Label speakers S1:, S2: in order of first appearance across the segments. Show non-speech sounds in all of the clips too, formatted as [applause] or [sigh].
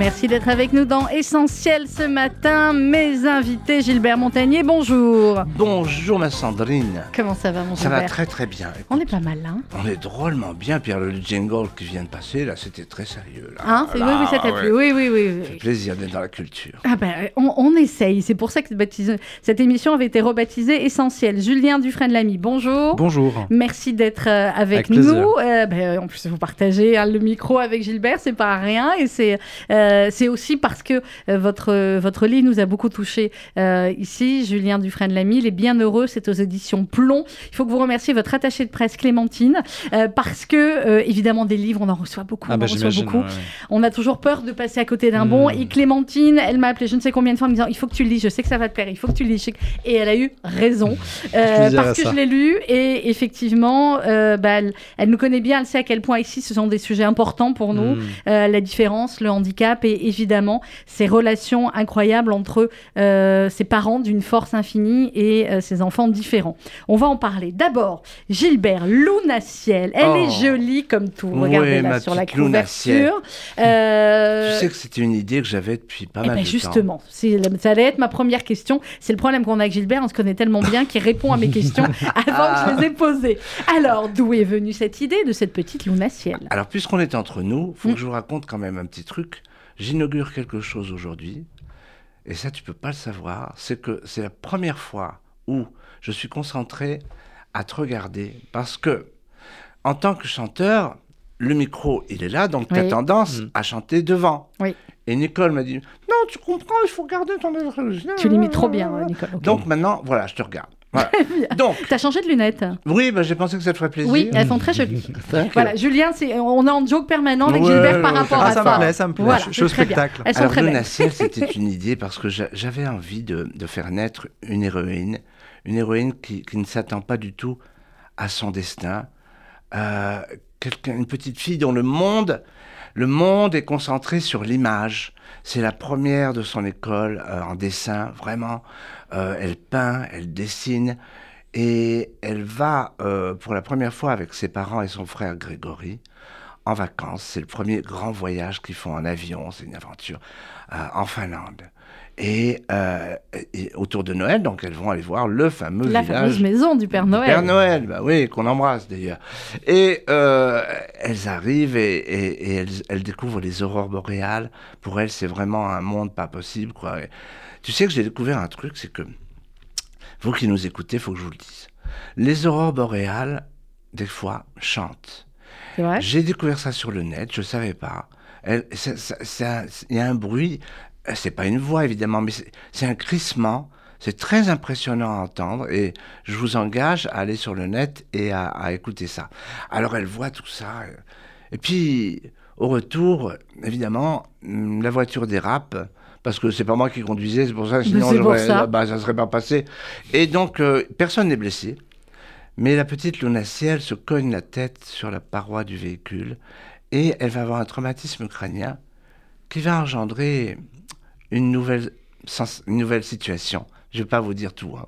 S1: Merci d'être avec nous dans Essentiel ce matin. Mes invités, Gilbert Montagnier, bonjour.
S2: Bonjour ma Sandrine.
S1: Comment ça va mon
S2: Ça va très très bien.
S1: On est pas mal là. hein
S2: On est drôlement bien, Pierre. Le jingle qui vient de passer, là, c'était très sérieux. Là.
S1: Hein, c'est- oui,
S2: Là,
S1: oui, ça t'a
S2: ouais.
S1: plu. Oui, oui, oui.
S2: Ça fait
S1: oui.
S2: plaisir d'être dans la culture.
S1: Ah ben, on, on essaye. C'est pour ça que cette, baptise- cette émission avait été rebaptisée Essentiel. Julien Dufresne-Lamy, bonjour.
S3: Bonjour.
S1: Merci d'être euh, avec, nous. Euh, ben, en plus, vous partagez hein, le micro avec Gilbert, c'est pas rien. Et c'est euh, c'est aussi parce que euh, votre, votre livre nous a beaucoup touché euh, ici. Julien Dufresne-Lamy, Les Bienheureux, c'est aux éditions Plomb. Il faut que vous remerciez votre attachée de presse Clémentine euh, parce que, euh, évidemment, des livres, on en reçoit beaucoup.
S3: Ah
S1: on
S3: bah
S1: en reçoit
S3: j'imagine.
S1: beaucoup.
S3: ouais, ouais.
S1: On a toujours peur de passer à côté d'un bon.
S3: Hmm.
S1: Et Clémentine, elle m'a appelé je ne sais combien de fois en me disant il faut que tu le lises, je sais que ça va te plaire, il faut que tu le lises. Et elle a eu raison. [laughs] Euh, parce que
S3: ça.
S1: je l'ai lu et effectivement, euh, bah, elle, elle nous connaît bien, elle sait à quel point ici ce sont des sujets importants pour nous.
S3: Mm.
S1: Euh, la différence, le handicap et évidemment ces relations incroyables entre euh, ces parents d'une force infinie et euh, ces enfants différents. On va en parler. D'abord, Gilbert Lounaciel. Elle
S2: Oh.
S1: est jolie comme tout.
S2: Oui,
S1: Regardez là
S2: ma
S1: sur la couverture. Euh,
S2: Tu sais que c'était une idée que j'avais depuis pas
S1: eh
S2: mal
S1: ben
S2: de temps.
S1: justement, ça allait être ma première question. C'est le problème qu'on a avec Gilbert, on se connaît tellement bien qu'il répond à mes questions [laughs] avant que je les ai posées. Alors, d'où est venue cette idée de cette petite Luna Ciel
S2: Alors, puisqu'on est entre nous, faut
S1: Mm.
S2: que je vous raconte quand même un petit truc. J'inaugure quelque chose aujourd'hui, et ça, tu peux pas le savoir. C'est que c'est la première fois où je suis concentré à te regarder, parce que, en tant que chanteur, le micro, il est là, donc tu as
S1: Oui.
S2: tendance
S3: Mm.
S2: à chanter devant.
S1: Oui.
S2: Et Nicole m'a dit Non, tu comprends, il faut garder ton.
S1: Tu l'imites trop bien, euh, Nicole.
S2: Donc maintenant, voilà, je te regarde. Voilà. [laughs] donc,
S1: T'as changé de lunettes
S2: oui, bah, j'ai pensé que ça te ferait plaisir.
S1: Oui, elles sont très jolies. [laughs] Voilà, Julien, c'est- on est en joke permanent avec
S2: Ouais,
S1: Gilbert par
S2: ouais,
S1: rapport
S2: ça-
S1: à
S3: Ah, ça
S1: ça.
S3: me plaît, ça me plaît.
S1: Voilà,
S3: je, je spectacle.
S1: Elles sont
S2: Alors,
S1: très belles.
S2: Luna Ciel, [laughs] c'était une idée parce que j'a- j'avais envie de, de faire naître une héroïne, une héroïne qui, qui ne s'attend pas du tout à son destin, Euh, quelqu'un- une petite fille dont le monde, le monde est concentré sur l'image. C'est la première de son école euh, en dessin, vraiment. Euh, elle peint, elle dessine. Et elle va, euh, pour la première fois avec ses parents et son frère Grégory, en vacances. C'est le premier grand voyage qu'ils font en avion. C'est une aventure euh, en Finlande. Et, euh, et autour de Noël, donc elles vont aller voir le fameux
S1: La
S2: village
S1: fameuse maison du Père
S2: du
S1: Noël.
S2: Père Noël, bah oui, qu'on embrasse d'ailleurs. Et euh, elles arrivent et, et- et elles, elles découvrent les aurores boréales. Pour elles, c'est vraiment un monde pas possible. Quoi. Tu sais que j'ai découvert un truc, c'est que vous qui nous écoutez, faut que je vous le dise. Les aurores boréales, des fois, chantent. J'ai découvert ça sur le net, je ne savais pas. Il y a un bruit, euh, c'est pas une voix évidemment, mais c'est un crissement. C'est très impressionnant à entendre et je vous engage à aller sur le net et à, à écouter ça. Alors elle voit tout ça. euh, Et puis au retour, évidemment, hum, la voiture dérape. Parce que c'est pas moi qui conduisais, c'est pour ça, sinon
S1: pour ça.
S2: bah, ça serait pas passé. Et donc, euh, personne n'est blessé. Mais la petite Luna Ciel se cogne la tête sur la paroi du véhicule et elle va avoir un traumatisme crânien qui va engendrer une nouvelle, sens- une nouvelle situation. Je ne vais pas vous dire tout. hein.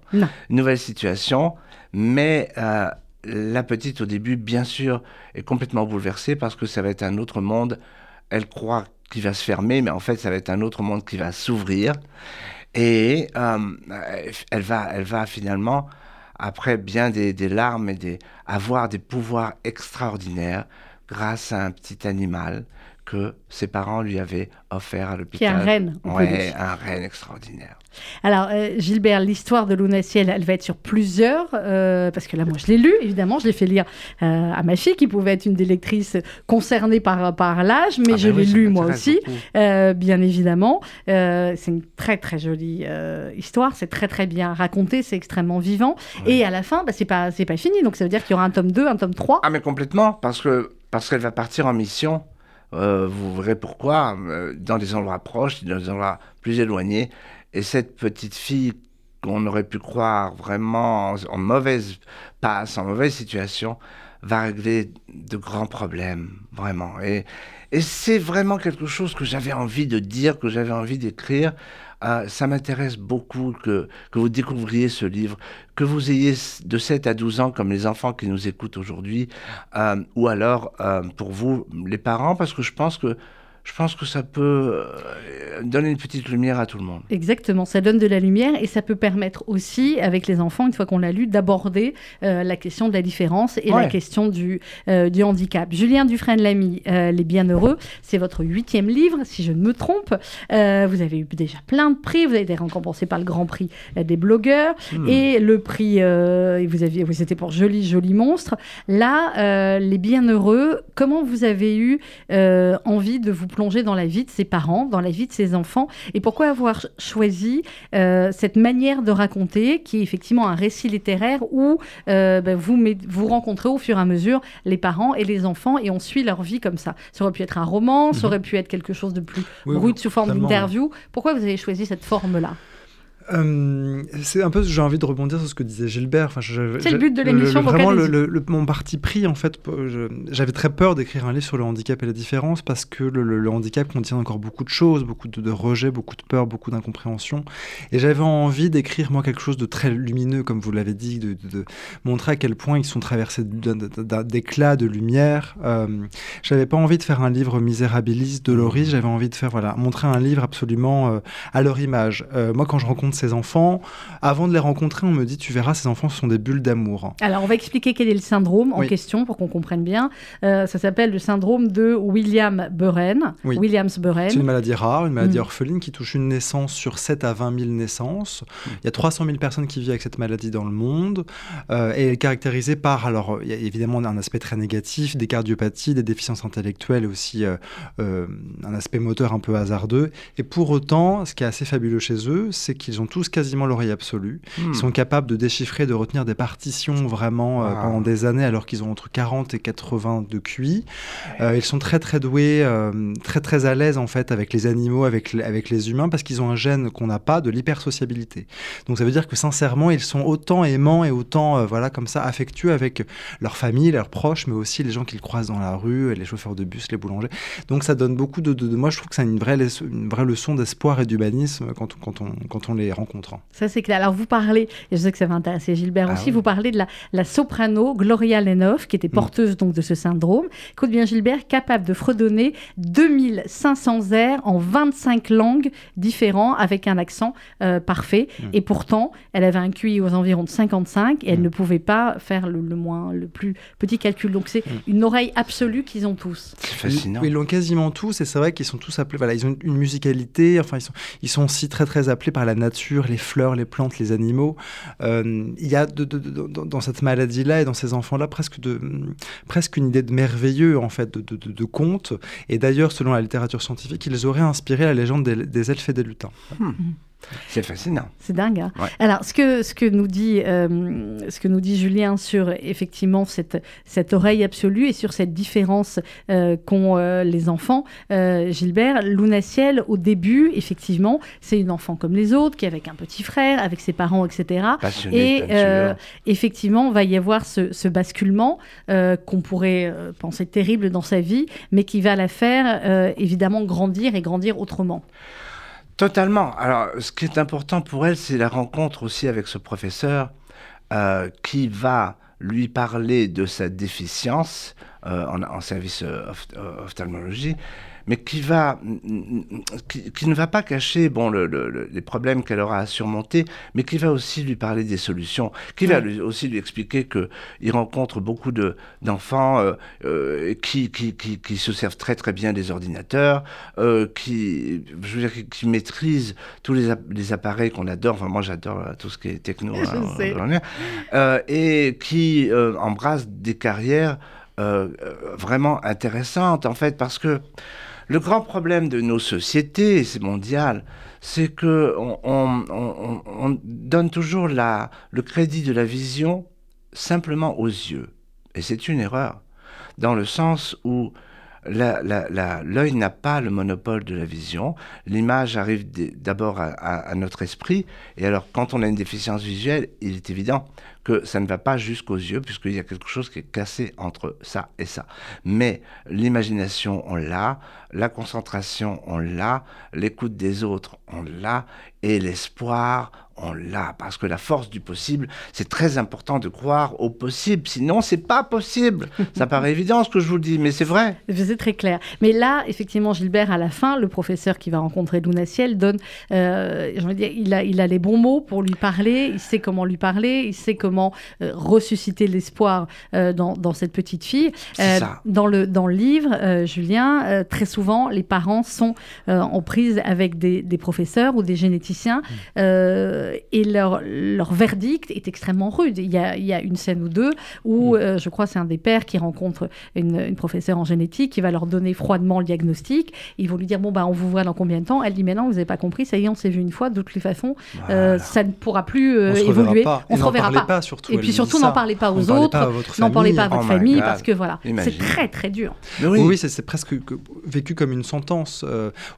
S2: Une nouvelle situation, mais euh, la petite au début, bien sûr, est complètement bouleversée parce que ça va être un autre monde. Elle croit qu'il va se fermer, mais en fait, ça va être un autre monde qui va s'ouvrir. Et euh, elle, va, elle va finalement, après bien des, des larmes, et des, avoir des pouvoirs extraordinaires grâce à un petit animal que ses parents lui avaient offert à l'hôpital.
S1: Qui est un renne, dire.
S2: un renne extraordinaire.
S1: Alors, euh, Gilbert, l'histoire de Luna Ciel, elle va être sur plusieurs, euh, parce que là, moi, je l'ai lu, évidemment, je l'ai fait lire euh, à ma fille, qui pouvait être une des lectrices concernées par, par l'âge, mais
S2: Ah
S1: je
S2: ben oui,
S1: l'ai lu moi aussi, bien évidemment. C'est une très, très jolie histoire, c'est très, très bien raconté, c'est extrêmement vivant. Et à la fin, bah, c'est pas, c'est pas fini, donc ça veut dire qu'il y aura un tome 2, un tome 3.
S2: Ah mais complètement, parce que parce qu'elle va partir en mission. vous verrez pourquoi, dans des endroits proches, dans des endroits plus éloignés. Et cette petite fille qu'on aurait pu croire vraiment en, mauvaise passe, en mauvaise situation, va régler de grands problèmes, vraiment. Et, et c'est vraiment quelque chose que j'avais envie de dire, que j'avais envie d'écrire. Euh, ça m'intéresse beaucoup que, que vous découvriez ce livre, que vous ayez de 7 à 12 ans comme les enfants qui nous écoutent aujourd'hui, euh, ou alors euh, pour vous, les parents, parce que je pense que je pense que ça peut euh, donner une petite lumière à tout le monde.
S1: Exactement, ça donne de la lumière et ça peut permettre aussi, avec les enfants, une fois qu'on l'a lu, d'aborder euh, la question de la différence et la question du, euh, du handicap. Julien Dufresne-Lamy, Les Bienheureux, c'est votre huitième livre, si je ne me trompe. vous avez eu déjà plein de prix, vous avez été récompensé par le Grand Prix des blogueurs hmm. et le prix, vous aviez, vous c'était pour Joli Joli Monstre. Là, Les Bienheureux, comment vous avez eu envie de vous plonger dans la vie de ses parents, dans la vie de ses enfants, et pourquoi avoir choisi euh, cette manière de raconter, qui est effectivement un récit littéraire où euh, ben, vous, vous rencontrez au fur et à mesure les parents et les enfants, et on suit leur vie comme ça. Ça aurait pu être un roman, ça mhm. aurait pu être quelque chose de plus brut sous forme d'interview. Pourquoi vous avez choisi cette forme-là?
S3: Euh, c'est un peu, j'ai envie de rebondir sur ce que disait Gilbert. Enfin,
S1: c'est le but de l'émission.
S3: Vraiment, le, mon parti pris, en fait, j'avais très peur d'écrire un livre sur le handicap et la différence parce que le, handicap contient encore beaucoup de choses, beaucoup de, de rejet, beaucoup de peur, beaucoup d'incompréhension. Et j'avais envie d'écrire, moi, quelque chose de très lumineux, comme vous l'avez dit, de, montrer à quel point ils sont traversés d'éclats, de lumière. Euh, j'avais pas envie de faire un livre misérabiliste, doloris, j'avais envie de faire, voilà, montrer un livre absolument euh, à leur image. Moi, quand je rencontre ces enfants. Avant de les rencontrer, on me dit, tu verras, ces enfants sont des bulles d'amour.
S1: Alors, on va expliquer quel est le syndrome en question pour qu'on comprenne bien. Euh, ça s'appelle le syndrome de William Burren. Williams Burren.
S3: C'est une maladie rare, une maladie mm. orpheline qui touche une naissance sur 7 à 20 000 naissances. Mm. Il y a 300 000 personnes qui vivent avec cette maladie dans le monde. Euh, et elle est caractérisée par, alors, il y a évidemment un aspect très négatif, des cardiopathies, des déficiences intellectuelles et aussi euh, un aspect moteur un peu hasardeux. Et pour autant, ce qui est assez fabuleux chez eux, c'est qu'ils ont tous quasiment l'oreille absolue. Ils hmm. sont capables de déchiffrer, de retenir des partitions vraiment euh, pendant des années alors qu'ils ont entre 40 et 80 de QI. Euh, ils sont très très doués, euh, très très à l'aise en fait avec les animaux, avec, avec les humains parce qu'ils ont un gène qu'on n'a pas de l'hypersociabilité. Donc ça veut dire que sincèrement, ils sont autant aimants et autant voilà comme ça affectueux avec leur famille, leurs proches, mais aussi les gens qu'ils croisent dans la rue, les chauffeurs de bus, les boulangers. Donc ça donne beaucoup de, de, moi je trouve que c'est une vraie, une vraie leçon d'espoir et d'humanisme quand, quand, on, quand on les rencontrant.
S1: Ça, c'est clair. Alors, vous parlez, et je sais que ça va intéresser Gilbert ah aussi, vous parlez de la, soprano Gloria Lenoff, qui était mm. porteuse donc de ce syndrome. Écoute bien, Gilbert, capable de fredonner 2500 airs en 25 langues différentes avec un accent euh, parfait. Mm. Et pourtant, elle avait un QI aux environs de 55 et elle mm. ne pouvait pas faire le, moins, le plus petit calcul. Donc, c'est une oreille absolue qu'ils ont tous.
S2: C'est fascinant.
S3: Ils l'ont quasiment tous et c'est vrai qu'ils sont tous appelés, voilà, ils ont une musicalité, enfin, ils sont, ils sont aussi très, très appelés par la nature les fleurs, les plantes, les animaux. Euh, il y a dans cette maladie-là et dans ces enfants-là presque, presque une idée de merveilleux, en fait, de, de, conte. Et d'ailleurs, selon la littérature scientifique, ils auraient inspiré la légende des, elfes et des lutins.
S2: Hmm. C'est fascinant.
S1: C'est dingue. Hein. Alors, ce que, ce, que nous dit, euh, ce que nous dit Julien sur effectivement cette, cette oreille absolue et sur cette différence euh, qu'ont euh, les enfants, Gilbert, Luna Ciel, au début, effectivement, c'est une enfant comme les autres, qui est avec un petit frère, avec ses parents, etc.
S2: et
S1: effectivement, il va y avoir ce, ce basculement qu'on pourrait penser terrible dans sa vie, mais qui va la faire évidemment grandir et grandir autrement.
S2: Totalement. Alors, ce qui est important pour elle, c'est la rencontre aussi avec ce professeur euh, qui va lui parler de sa déficience euh, en, service euh, ophtalmologie mais qui, va, qui, ne va pas cacher bon, le, les problèmes qu'elle aura à surmonter, mais qui va aussi lui parler des solutions, qui va lui, aussi lui expliquer qu'il rencontre beaucoup d'enfants euh, euh, qui, qui, qui, se servent très très bien des ordinateurs, euh, qui, je veux dire, qui, maîtrisent tous les, les appareils qu'on adore, enfin moi j'adore tout ce qui est techno, [laughs] hein, et qui embrassent des carrières vraiment intéressantes en fait, parce que le grand problème de nos sociétés, c'est mondial, c'est que on, donne toujours le crédit de la vision simplement aux yeux. Et c'est une erreur, dans le sens où l'œil n'a pas le monopole de la vision. L'image arrive d'abord à, notre esprit. Et alors, quand on a une déficience visuelle, il est évident que ça ne va pas jusqu'aux yeux, puisqu'il y a quelque chose qui est cassé entre ça et ça. Mais l'imagination, on l'a, la concentration, on l'a, l'écoute des autres, on l'a, et l'espoir, on l'a, parce que la force du possible, c'est très important de croire au possible, sinon c'est pas possible. [laughs] Ça paraît évident ce que je vous dis, mais c'est vrai.
S1: C'est très clair. Mais là, effectivement, Gilbert, à la fin, le professeur qui va rencontrer Luna Ciel donne, euh, dire, il a, il a les bons mots pour lui parler, il sait comment lui parler, il sait comment euh, ressusciter l'espoir euh, dans, dans, cette petite fille.
S2: Euh, ça.
S1: Dans, le, dans le livre, Julien, très souvent, les parents sont en prise avec des, des, professeurs ou des généticiens. Mmh et leur, leur verdict est extrêmement rude. Il y a, il y a une scène ou deux où, mm. euh, je crois, c'est un des pères qui rencontre une, une, professeure en génétique qui va leur donner froidement le diagnostic. Ils vont lui dire Bon, bah, on vous voit dans combien de temps? Elle dit Mais non, vous n'avez pas compris, ça y est, on s'est vu une fois, de toutes les façons, euh, ça ne pourra plus euh, évoluer.
S3: On se reverra pas. surtout,
S1: et puis surtout, n'en parlez pas aux autres, n'en parlez pas à votre oh famille, parce que voilà, c'est très très dur.
S3: oui, oui c'est presque vécu comme une sentence.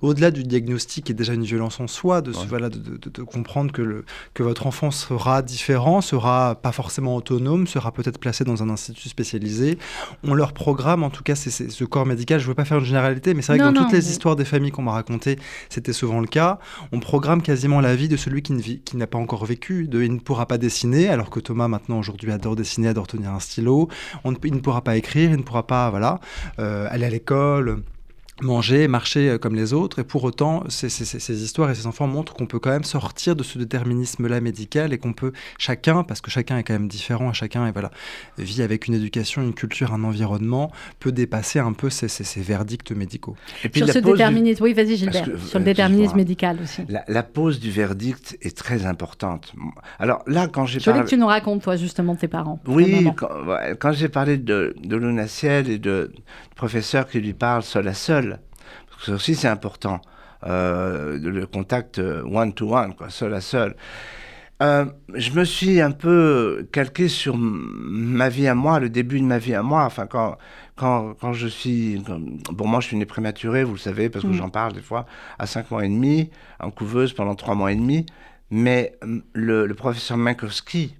S3: Au-delà du diagnostic, qui est déjà une violence en soi, de, voilà, de, de, de comprendre que le, que votre enfant sera différent, sera pas forcément autonome, sera peut-être placé dans un institut spécialisé. On leur programme, en tout cas, c'est ce corps médical. Je ne veux pas faire une généralité, mais c'est vrai que dans toutes les histoires des familles qu'on m'a racontées, c'était souvent le cas. On programme quasiment la vie de celui qui, qui n'a pas encore vécu. De, il ne pourra pas dessiner, alors que Thomas, maintenant, aujourd'hui, adore dessiner, adore tenir un stylo. On, il ne pourra pas écrire, il ne pourra pas voilà, euh, aller à l'école manger, marcher euh, comme les autres. Et pour autant, ces, histoires et ces enfants montrent qu'on peut quand même sortir de ce déterminisme-là médical et qu'on peut chacun, parce que chacun est quand même différent, chacun et voilà, vit avec une éducation, une culture, un environnement, peut dépasser un peu ces, verdicts médicaux.
S1: Et puis sur ce déterminisme, oui, vas-y Gilbert, sur le déterminisme médical aussi.
S2: La, pause du verdict est très importante. Alors là, quand j'ai
S1: parlé... Je voulais que tu nous racontes, toi, justement, de tes parents.
S2: Oui, quand, j'ai parlé de, de Luna Ciel et de, professeur qui lui parle seul à seul, que ça aussi c'est important, euh, le contact one-to-one, quoi, seul à seul. Euh, je me suis un peu calqué sur ma vie à moi, le début de ma vie à moi. Enfin, quand, quand, quand je suis. Bon, moi, je suis né prématuré, vous le savez, parce que mm. j'en parle des fois, à 5 mois et demi, en couveuse pendant 3 mois et demi. Mais le, le professeur Minkowski,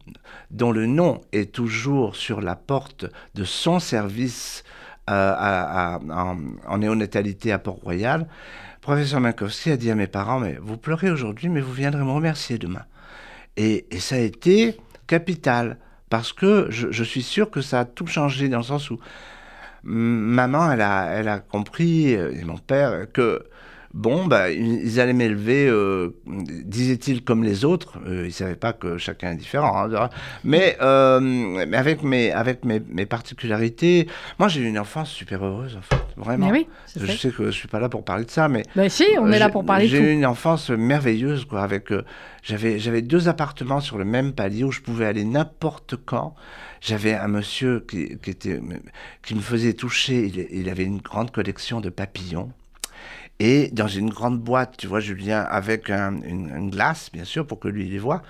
S2: dont le nom est toujours sur la porte de son service en, néonatalité à Port-Royal, professeur Minkowski a dit à mes parents, mais vous pleurez aujourd'hui, mais vous viendrez me remercier demain. Et, ça a été capital, parce que je, suis sûr que ça a tout changé dans le sens où maman, elle a, elle a compris, euh, et mon père, que Bon, bah, ils allaient m'élever, euh, disait-il, comme les autres. Euh, ils ne savaient pas que chacun est différent. Hein, mais, euh, mais, avec, mes, avec mes, mes particularités, moi j'ai eu une enfance super heureuse, en fait. Vraiment.
S1: oui,
S2: je sais que je ne suis pas là pour parler de ça, mais.
S1: Bah si, on est là pour parler de
S2: J'ai eu une enfance merveilleuse, quoi. Avec, j'avais, j'avais deux appartements sur le même palier où je pouvais aller n'importe quand. J'avais un monsieur qui, qui, était, qui me faisait toucher. Il, il avait une grande collection de papillons. Et dans une grande boîte, tu vois, Julien, avec une, glace, bien sûr, pour que lui les voit.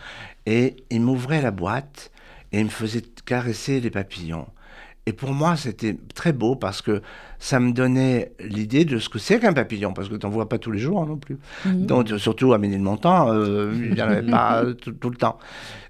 S2: Et il m'ouvrait la boîte et il me faisait caresser les papillons. Et pour moi, c'était très beau parce que ça me donnait l'idée de ce que c'est qu'un papillon, parce que tu n'en vois pas tous les jours non plus. Mhm. Donc, surtout à Ménilmontant, euh, il n'y en avait pas tout, le temps.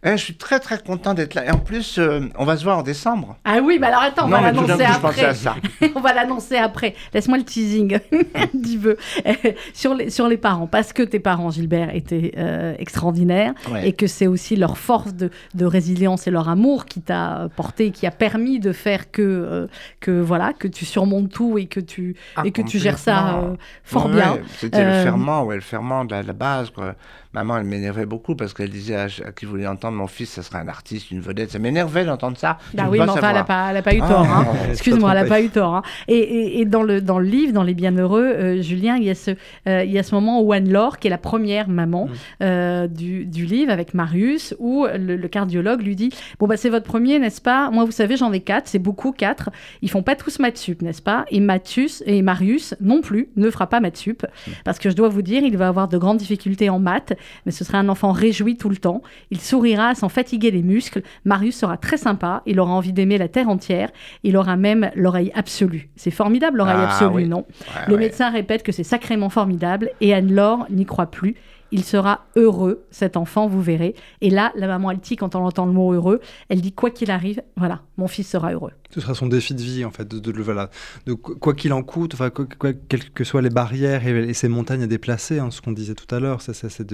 S2: Et je suis très très content d'être là. Et en plus, euh, on va se voir en décembre.
S1: Ah oui, mais alors attends, on va l'annoncer après. [laughs] on va l'annoncer après. Laisse-moi le teasing [laughs] petit peu [laughs] sur, les, sur les parents. Parce que tes parents, Gilbert, étaient euh, extraordinaires et que c'est aussi leur force de, de, résilience et leur amour qui t'a porté, qui a permis de faire que, que, voilà, que tu surmontes tout et que tu, ah, et que tu gères ça euh, fort bien.
S2: C'était le euh, ferment, ouais, le ferment de la, base. Quoi. Maman, elle m'énervait beaucoup parce qu'elle disait à, qui voulait entendre mon fils, ça serait un artiste, une vedette. Ça m'énervait d'entendre ça.
S1: Bah oui, mais enfin, elle n'a pas, pas, eu tort. Hein. Ah, Excuse-moi, elle n'a pas eu tort. Hein. Et, et, dans, le, dans le livre, dans Les Bienheureux, euh, Julien, il y, a ce, il y a ce moment où Anne-Laure, qui est la première maman mm. du, du, livre avec Marius, où le, le, cardiologue lui dit Bon, bah, c'est votre premier, n'est-ce pas? Moi, vous savez, j'en ai quatre, c'est beaucoup, quatre. Ils font pas tous maths sup, n'est-ce pas? Et Mathus et Marius non plus ne fera pas maths sup parce que je dois vous dire, il va avoir de grandes difficultés en maths mais ce sera un enfant réjoui tout le temps. Il sourira sans fatiguer les muscles. Marius sera très sympa. Il aura envie d'aimer la terre entière. Il aura même l'oreille absolue. C'est formidable, l'oreille
S2: Ah,
S1: absolue,
S2: oui.
S1: non
S2: Ouais,
S1: Le
S2: ouais.
S1: médecin répète que c'est sacrément formidable et Anne-Laure n'y croit plus. Il sera heureux, cet enfant, vous verrez. Et là, la maman, elle dit, quand on entend le mot heureux, elle dit, quoi qu'il arrive, voilà, mon fils sera heureux.
S3: Ce sera son défi de vie, en fait, de, de, quoi qu'il en coûte, enfin, quoi- quelles que soient les barrières et, et ces montagnes à déplacer, hein, ce qu'on disait tout à l'heure, ça, c'est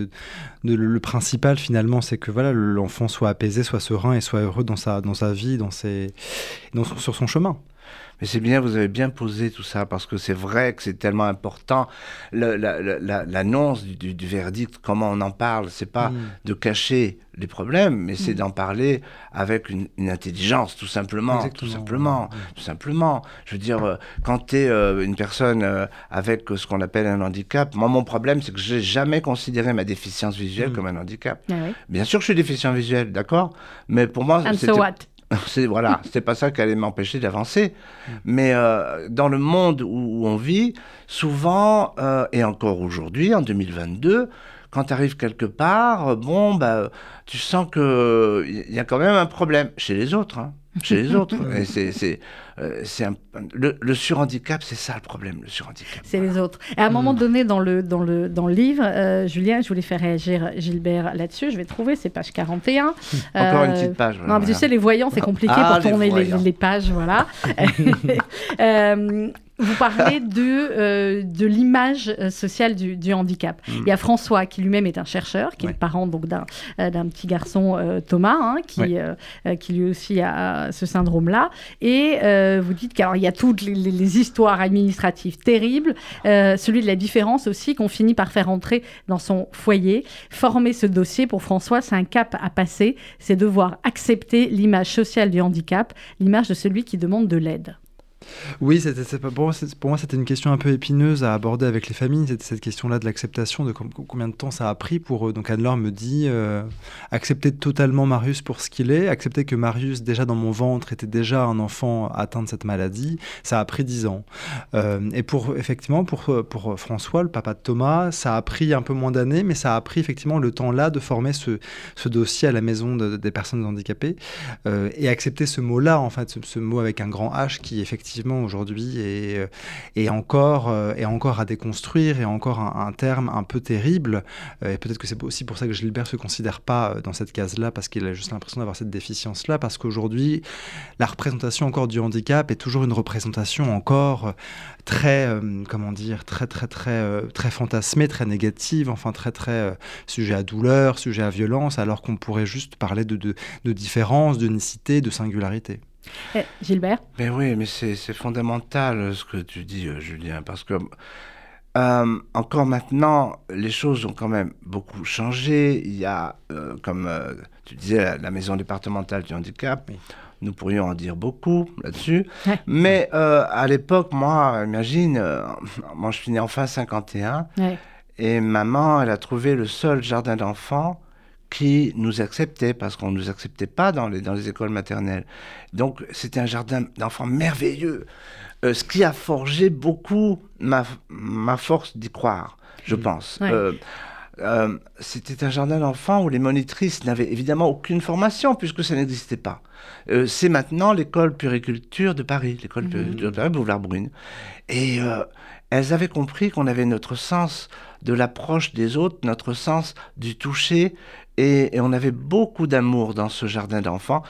S3: le principal finalement, c'est que voilà, l'enfant soit apaisé, soit serein et soit heureux dans sa, dans sa vie, dans ses, dans, sur son chemin.
S2: Mais c'est bien, vous avez bien posé tout ça, parce que c'est vrai que c'est tellement important. Le- la- la- la- L'annonce du, du- du verdict, comment on en parle, c'est pas
S3: Mm.
S2: de cacher les problèmes, mais c'est d'en parler avec une, une intelligence, tout simplement.
S3: Exactement,
S2: Tout simplement.
S3: ouais.
S2: Tout simplement. Je veux dire, euh, quand tu es une personne euh, avec euh, ce qu'on appelle un handicap, moi, mon problème, c'est que je n'ai jamais considéré ma déficience visuelle
S3: Mm.
S2: comme un handicap.
S1: Ah oui.
S2: Bien sûr que je suis déficient visuel, d'accord Mais pour moi,
S1: And so what? [laughs]
S2: c'est voilà, c'était pas ça qui allait m'empêcher d'avancer. Mais euh, dans le monde où, où on vit, souvent euh, et encore aujourd'hui, en 2022, quand tu arrives quelque part, euh, bon, bah, tu sens que il y a quand même un problème chez les autres. hein, chez les autres. [laughs] C'est, euh, le, le surhandicap, c'est ça le problème, le surhandicap.
S1: C'est les autres. Et à un moment donné dans le, dans le, dans le livre, euh, Julien, je voulais faire réagir Gilbert là-dessus. Je vais trouver, c'est page 41. [laughs]
S2: Encore une
S1: Euh,
S2: petite page.
S1: Non,
S2: voilà,
S1: mais tu sais, les voyants, c'est compliqué
S2: Ah,
S1: pour
S2: les
S1: tourner les, les pages, voilà. [laughs] Vous parlez [laughs] de, euh, de l'image euh, sociale du, du handicap.
S2: Mm.
S1: Il y a François, qui lui-même est un chercheur, qui est le parent donc d'un euh, d'un petit garçon, euh, Thomas, hein, qui,
S3: Ouais.
S1: euh, euh, qui lui aussi a ce syndrome-là. Et euh, vous dites qu'il y a toutes les, les- les histoires administratives terribles, euh, celui de la différence aussi qu'on finit par faire entrer dans son foyer. Former ce dossier pour François, c'est un cap à passer, c'est devoir accepter l'image sociale du handicap, l'image de celui qui demande de l'aide.
S3: Oui, pas- pour moi, c'était une question un peu épineuse à aborder avec les familles. C'était cette question-là de l'acceptation, de com- combien de temps ça a pris pour eux. Donc Anne-Laure me dit euh, accepter totalement Marius pour ce qu'il est, accepter que Marius, déjà dans mon ventre, était déjà un enfant atteint de cette maladie, ça a pris dix ans. Euh, et pour effectivement, pour, pour François, le papa de Thomas, ça a pris un peu moins d'années, mais ça a pris effectivement le temps là de former ce, dossier à la maison de- des personnes handicapées euh, et accepter ce mot-là, en fait, ce, ce mot avec un grand H qui effectivement aujourd'hui est, euh, encore, euh, est encore à déconstruire et encore un, terme un peu terrible. Euh, et peut-être que c'est aussi pour ça que Gilbert se considère pas euh, dans cette case-là parce qu'il a juste l'impression d'avoir cette déficience-là parce qu'aujourd'hui la représentation encore du handicap est toujours une représentation encore euh, très, euh, comment dire, très très très euh, très fantasmée, très négative, enfin très très euh, sujet à douleur, sujet à violence, alors qu'on pourrait juste parler de, de, de différence, de singularité.
S1: Eh, Gilbert?
S2: Mais oui, mais c'est c'est fondamental euh, ce que tu dis, euh, Julien, parce que euh, encore maintenant, les choses ont quand même beaucoup changé. Il y a, euh, comme euh, tu disais, la, la maison départementale du handicap.
S3: Oui.
S2: Nous pourrions en dire beaucoup là-dessus.
S1: Ouais.
S2: Mais euh, à l'époque, moi, imagine, euh, moi je suis né en fin 51,
S1: Ouais.
S2: et maman, elle a trouvé le seul jardin d'enfants qui nous acceptait, parce qu'on ne nous acceptait pas dans les, dans les écoles maternelles. Donc c'était un jardin d'enfants merveilleux, euh, ce qui a forgé beaucoup ma, ma force d'y croire, je pense.
S1: Ouais.
S2: Euh, euh, c'était un jardin d'enfants où les monitrices n'avaient évidemment aucune formation, puisque ça n'existait pas. Euh, c'est maintenant l'école puriculture de Paris, l'école puriculture de Paris, Boulevard-Brune. Et euh, elles avaient compris qu'on avait notre sens de l'approche des autres, notre sens du toucher, et, on avait beaucoup d'amour dans ce jardin d'enfants.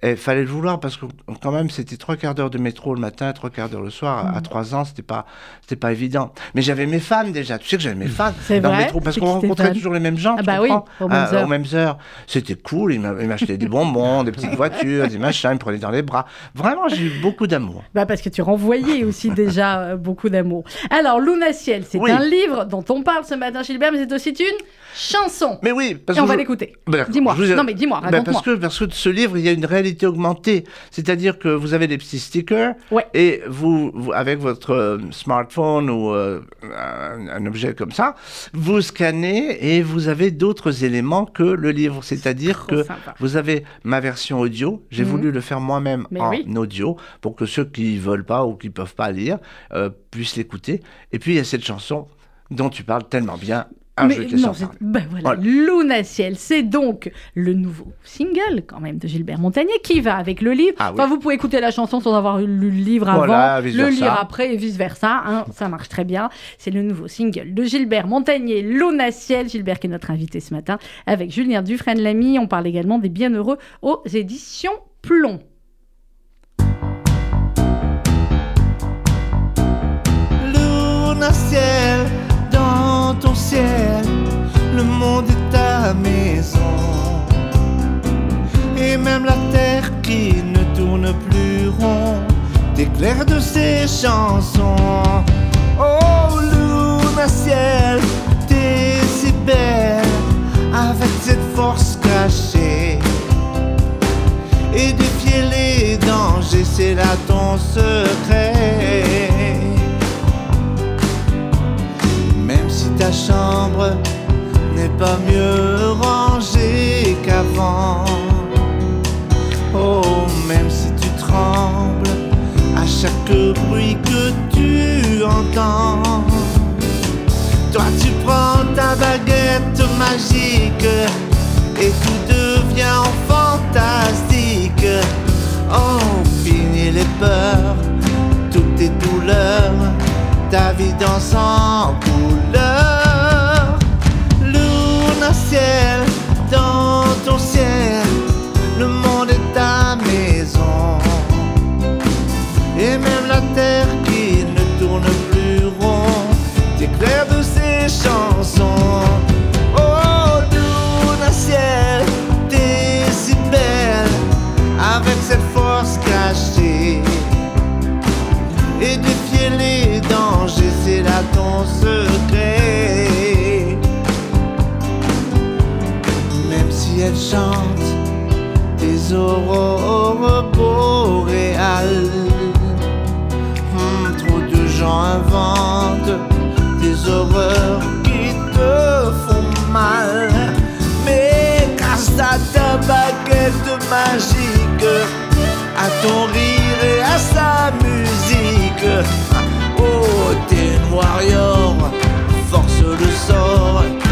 S2: Et il fallait le vouloir parce que quand même c'était trois quarts d'heure de métro le matin, trois quarts d'heure le soir.
S1: Mm.
S2: À- À trois ans, c'était pas, c'était pas évident. Mais j'avais mes fans déjà. Tu sais que j'avais mes fans dans
S1: vrai
S2: le métro parce qu'on rencontrait toujours les mêmes gens.
S1: Ah bah oui, aux mêmes
S2: Ah, aux mêmes heures. C'était cool. Ils m'a- ils m'achetaient des bonbons, des petites [laughs] voitures, des machins. Ils me prenaient dans les bras. Vraiment, j'ai eu beaucoup d'amour.
S1: Bah parce que tu renvoyais aussi [laughs] déjà euh, beaucoup d'amour. Alors, Luna Ciel, c'est
S2: Oui.
S1: un livre dont on parle ce matin, Gilbert, mais c'est aussi une chanson.
S2: Mais oui, parce
S1: Et on
S2: que
S1: va
S2: je-
S1: l'écouter. Dis-moi.
S2: Vous
S1: Non, mais dis-moi, raconte-moi.
S2: parce, que, parce que de ce livre, il y a une réalité augmentée. C'est-à-dire que vous avez des petits stickers
S1: Ouais.
S2: et vous, vous- avec votre euh, smartphone ou euh, un, un objet comme ça, vous scannez et vous avez d'autres éléments que le livre. C'est-à-dire que
S1: sympa.
S2: vous avez ma version audio. J'ai
S1: Mhm.
S2: voulu le faire moi-même en
S1: oui.
S2: audio pour que ceux qui veulent pas ou qui peuvent pas lire euh, puissent l'écouter. Et puis il y a cette chanson dont tu parles tellement bien.
S4: Ah,
S1: Mais non, ben voilà,
S4: Voilà.
S1: Luna Ciel, c'est donc le nouveau single quand même de Gilbert Montagnier qui va avec le livre.
S4: Ah oui.
S1: Enfin, vous pouvez écouter la chanson sans avoir lu le livre avant,
S4: Voilà,
S1: le lire après et vice versa. hein, ça marche très bien. C'est le nouveau single de Gilbert Montagnier, Luna Ciel. Gilbert qui est notre invité ce matin avec Julien Dufresne-Lamy. On parle également des Bienheureux aux éditions Plomb.
S2: Luna ciel, dans ton ciel, le monde est ta maison. Et même la terre qui ne tourne plus rond t'éclaire de ses chansons. Oh Luna ciel, t'es si belle avec cette force cachée. Et défier les dangers, c'est là ton secret. Ta chambre n'est pas mieux rangée qu'avant. Oh, même si tu trembles à chaque bruit que tu entends. Toi tu prends ta baguette magique et tout devient fantastique. Oh, fini les peurs, toutes tes douleurs, ta vie danse en couleur. Luna ciel, chante des aurores boréales. Hmm, trop de gens inventent des horreurs qui te font mal. Mais grâce à ta baguette magique, à ton rire et à sa musique, oh, t'es warrior, force le sort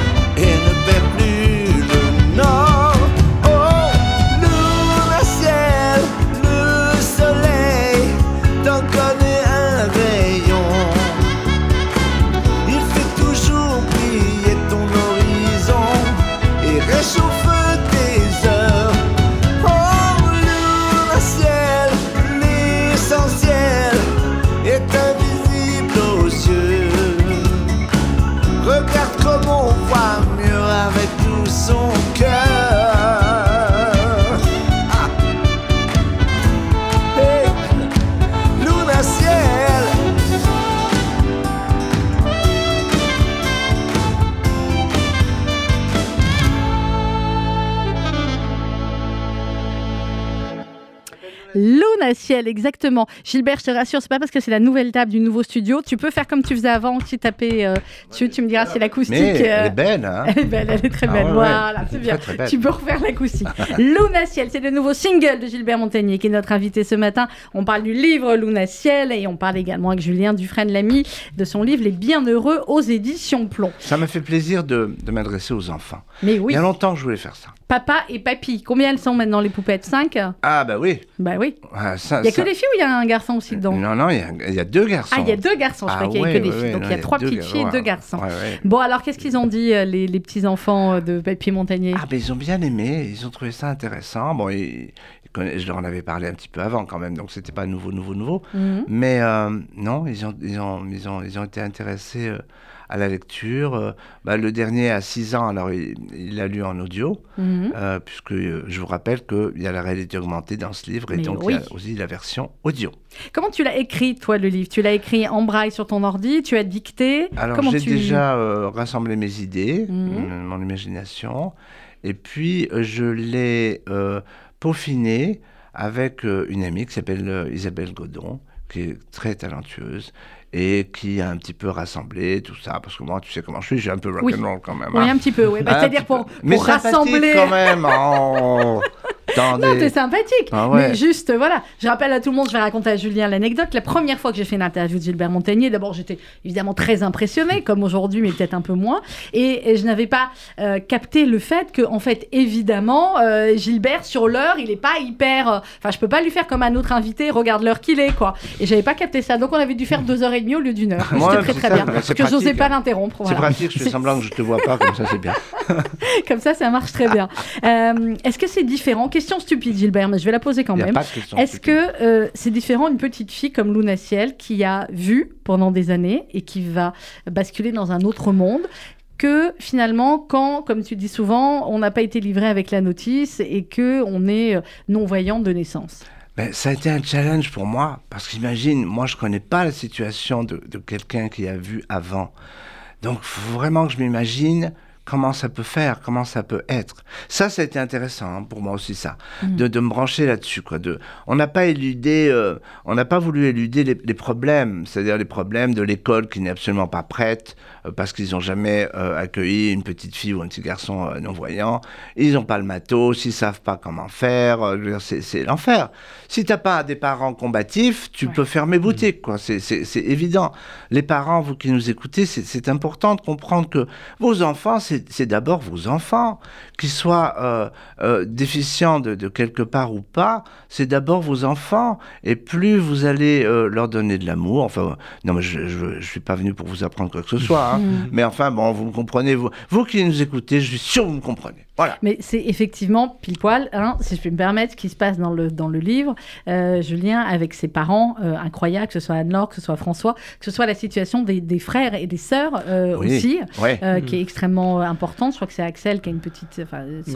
S1: Exactement. Gilbert, je te rassure, c'est pas parce que c'est la nouvelle table du nouveau studio. Tu peux faire comme tu faisais avant, euh, dessus. Tu me diras si l'acoustique.
S4: Mais
S1: euh,
S4: elle est belle, hein [laughs]
S1: Elle est belle, elle est très
S4: Ah
S1: belle.
S4: ouais.
S1: voilà, c'est
S4: Elle est
S1: bien.
S4: très, très belle.
S1: Tu peux refaire l'acoustique. [laughs] Luna Ciel, c'est le nouveau single de Gilbert Montagnier qui est notre invité ce matin. On parle du livre Luna Ciel et on parle également avec Julien Dufresne-Lamy de son livre Les Bienheureux aux éditions Plomb.
S4: Ça m'a fait plaisir de, de m'adresser aux enfants.
S1: Mais oui,
S4: Il y a longtemps que je voulais faire ça.
S1: papa et papy, combien elles sont maintenant les poupettes? 5
S4: Ah bah oui.
S1: Bah oui.
S4: Ah, ça-
S1: Il y a que des filles ou il y a un garçon aussi dedans
S4: Non, non, il y a, il y a deux garçons.
S1: Ah, il y a deux garçons, je
S4: Ah
S1: crois qu'il y a
S4: ouais,
S1: que des filles.
S4: ouais,
S1: Donc il y a trois petites filles et deux garçons. Bon, alors qu'est-ce qu'ils ont dit, euh, les, les petits-enfants euh, de Papy Montagnier?
S4: Ah, ben ils ont bien aimé, ils ont trouvé ça intéressant. Bon, je leur en avais parlé un petit peu avant quand même, donc c'était pas nouveau, nouveau, nouveau.
S1: Mhm.
S4: Mais euh, non, ils ont, ils, ont, ils, ont, ils ont été intéressés euh, à la lecture. Euh, bah, le dernier a 6 ans, alors il l'a lu en audio,
S1: Mhm.
S4: euh, puisque euh, je vous rappelle qu'il y a la réalité augmentée dans ce livre, et
S1: Mais
S4: donc
S1: oui.
S4: il y a aussi la version audio.
S1: Comment tu l'as écrit, toi, le livre? Tu l'as écrit en braille sur ton ordi? Tu as dicté?
S4: Alors j'ai
S1: tu...
S4: déjà rassemblé mes idées,
S1: Mhm.
S4: mon imagination, et puis je l'ai peaufiné avec une amie qui s'appelle Isabelle Godon, qui est très talentueuse et qui a un petit peu rassemblé tout ça, parce que moi, tu sais comment je suis, j'ai un peu
S1: Oui.
S4: rock'n'roll quand même.
S1: Oui,
S4: hein.
S1: un petit peu, oui. Bah, C'est-à-dire pour.
S4: Mais
S1: rassembler...
S4: quand même. oh. [laughs]
S1: Non, t'es sympathique.
S2: Ah ouais.
S1: Mais juste, euh, voilà, je rappelle à tout le monde, je vais raconter à Julien l'anecdote. La première fois que j'ai fait une interview de Gilbert Montagnier, d'abord, j'étais évidemment très impressionnée, comme aujourd'hui, mais peut-être un peu moins. Et, et je n'avais pas euh, capté le fait que, en fait, évidemment, euh, Gilbert, sur l'heure, il est pas hyper. euh, Enfin, je peux pas lui faire comme un autre invité, regarde l'heure qu'il est, quoi. Et j'avais pas capté ça. Donc, on avait dû faire deux heures et demie au lieu d'une heure.
S2: Ouais,
S1: C'était très,
S2: c'est
S1: très
S2: ça,
S1: bien. Parce que j'osais pas
S2: hein.
S1: l'interrompre.
S2: C'est pratique, je fais semblant que je te vois pas, comme ça c'est bien. [laughs]
S1: Comme ça, ça marche très bien. Euh, Est-ce que c'est différent Question stupide, Gilbert, mais je vais la poser quand même. Est-ce que euh, c'est différent une petite fille comme Luna Ciel qui a vu pendant des années et qui va basculer dans un autre monde que finalement quand, comme tu dis souvent, on n'a pas été livré avec la notice et que on est euh, non-voyante de naissance?
S2: Ben, ça a été un challenge pour moi, parce qu'imagine, moi je connais pas la situation de, de quelqu'un qui a vu avant. Donc faut vraiment que je m'imagine comment ça peut faire, comment ça peut être. Ça, ça a été intéressant hein, pour moi aussi, ça, de, de me brancher là-dessus. Quoi, de, on n'a pas éludé, euh, on n'a pas voulu éluder les, les problèmes, c'est-à-dire les problèmes de l'école qui n'est absolument pas prête euh, parce qu'ils n'ont jamais euh, accueilli une petite fille ou un petit garçon non-voyant. Ils n'ont pas le matos, ils savent pas comment faire. c'est, l'enfer. Si t'as pas des parents combatifs, tu
S1: Ouais.
S2: peux fermer boutique, quoi. C'est, évident. Les parents, vous qui nous écoutez, c'est, c'est important de comprendre que vos enfants, c'est, c'est d'abord vos enfants. Qu'ils soient euh, euh, déficients de, de quelque part ou pas, c'est d'abord vos enfants. Et plus vous allez euh, leur donner de l'amour, enfin, non, mais je, je suis pas venu pour vous apprendre quoi que ce soit, hein. [laughs] Mais enfin, bon, vous me comprenez, vous, vous qui nous écoutez, je suis sûr que vous me comprenez. Voilà.
S1: Mais c'est effectivement pile poil, hein, si je puis me permettre, ce qui se passe dans le, dans le livre. Euh, Julien, avec ses parents euh, incroyables, que ce soit Anne-Laure, que ce soit François, que ce soit la situation des, des frères et des sœurs euh,
S2: Oui.
S1: aussi,
S2: Ouais.
S1: euh,
S3: Mhm.
S1: qui est extrêmement importante. Je crois que c'est Axel qui a une petite sœur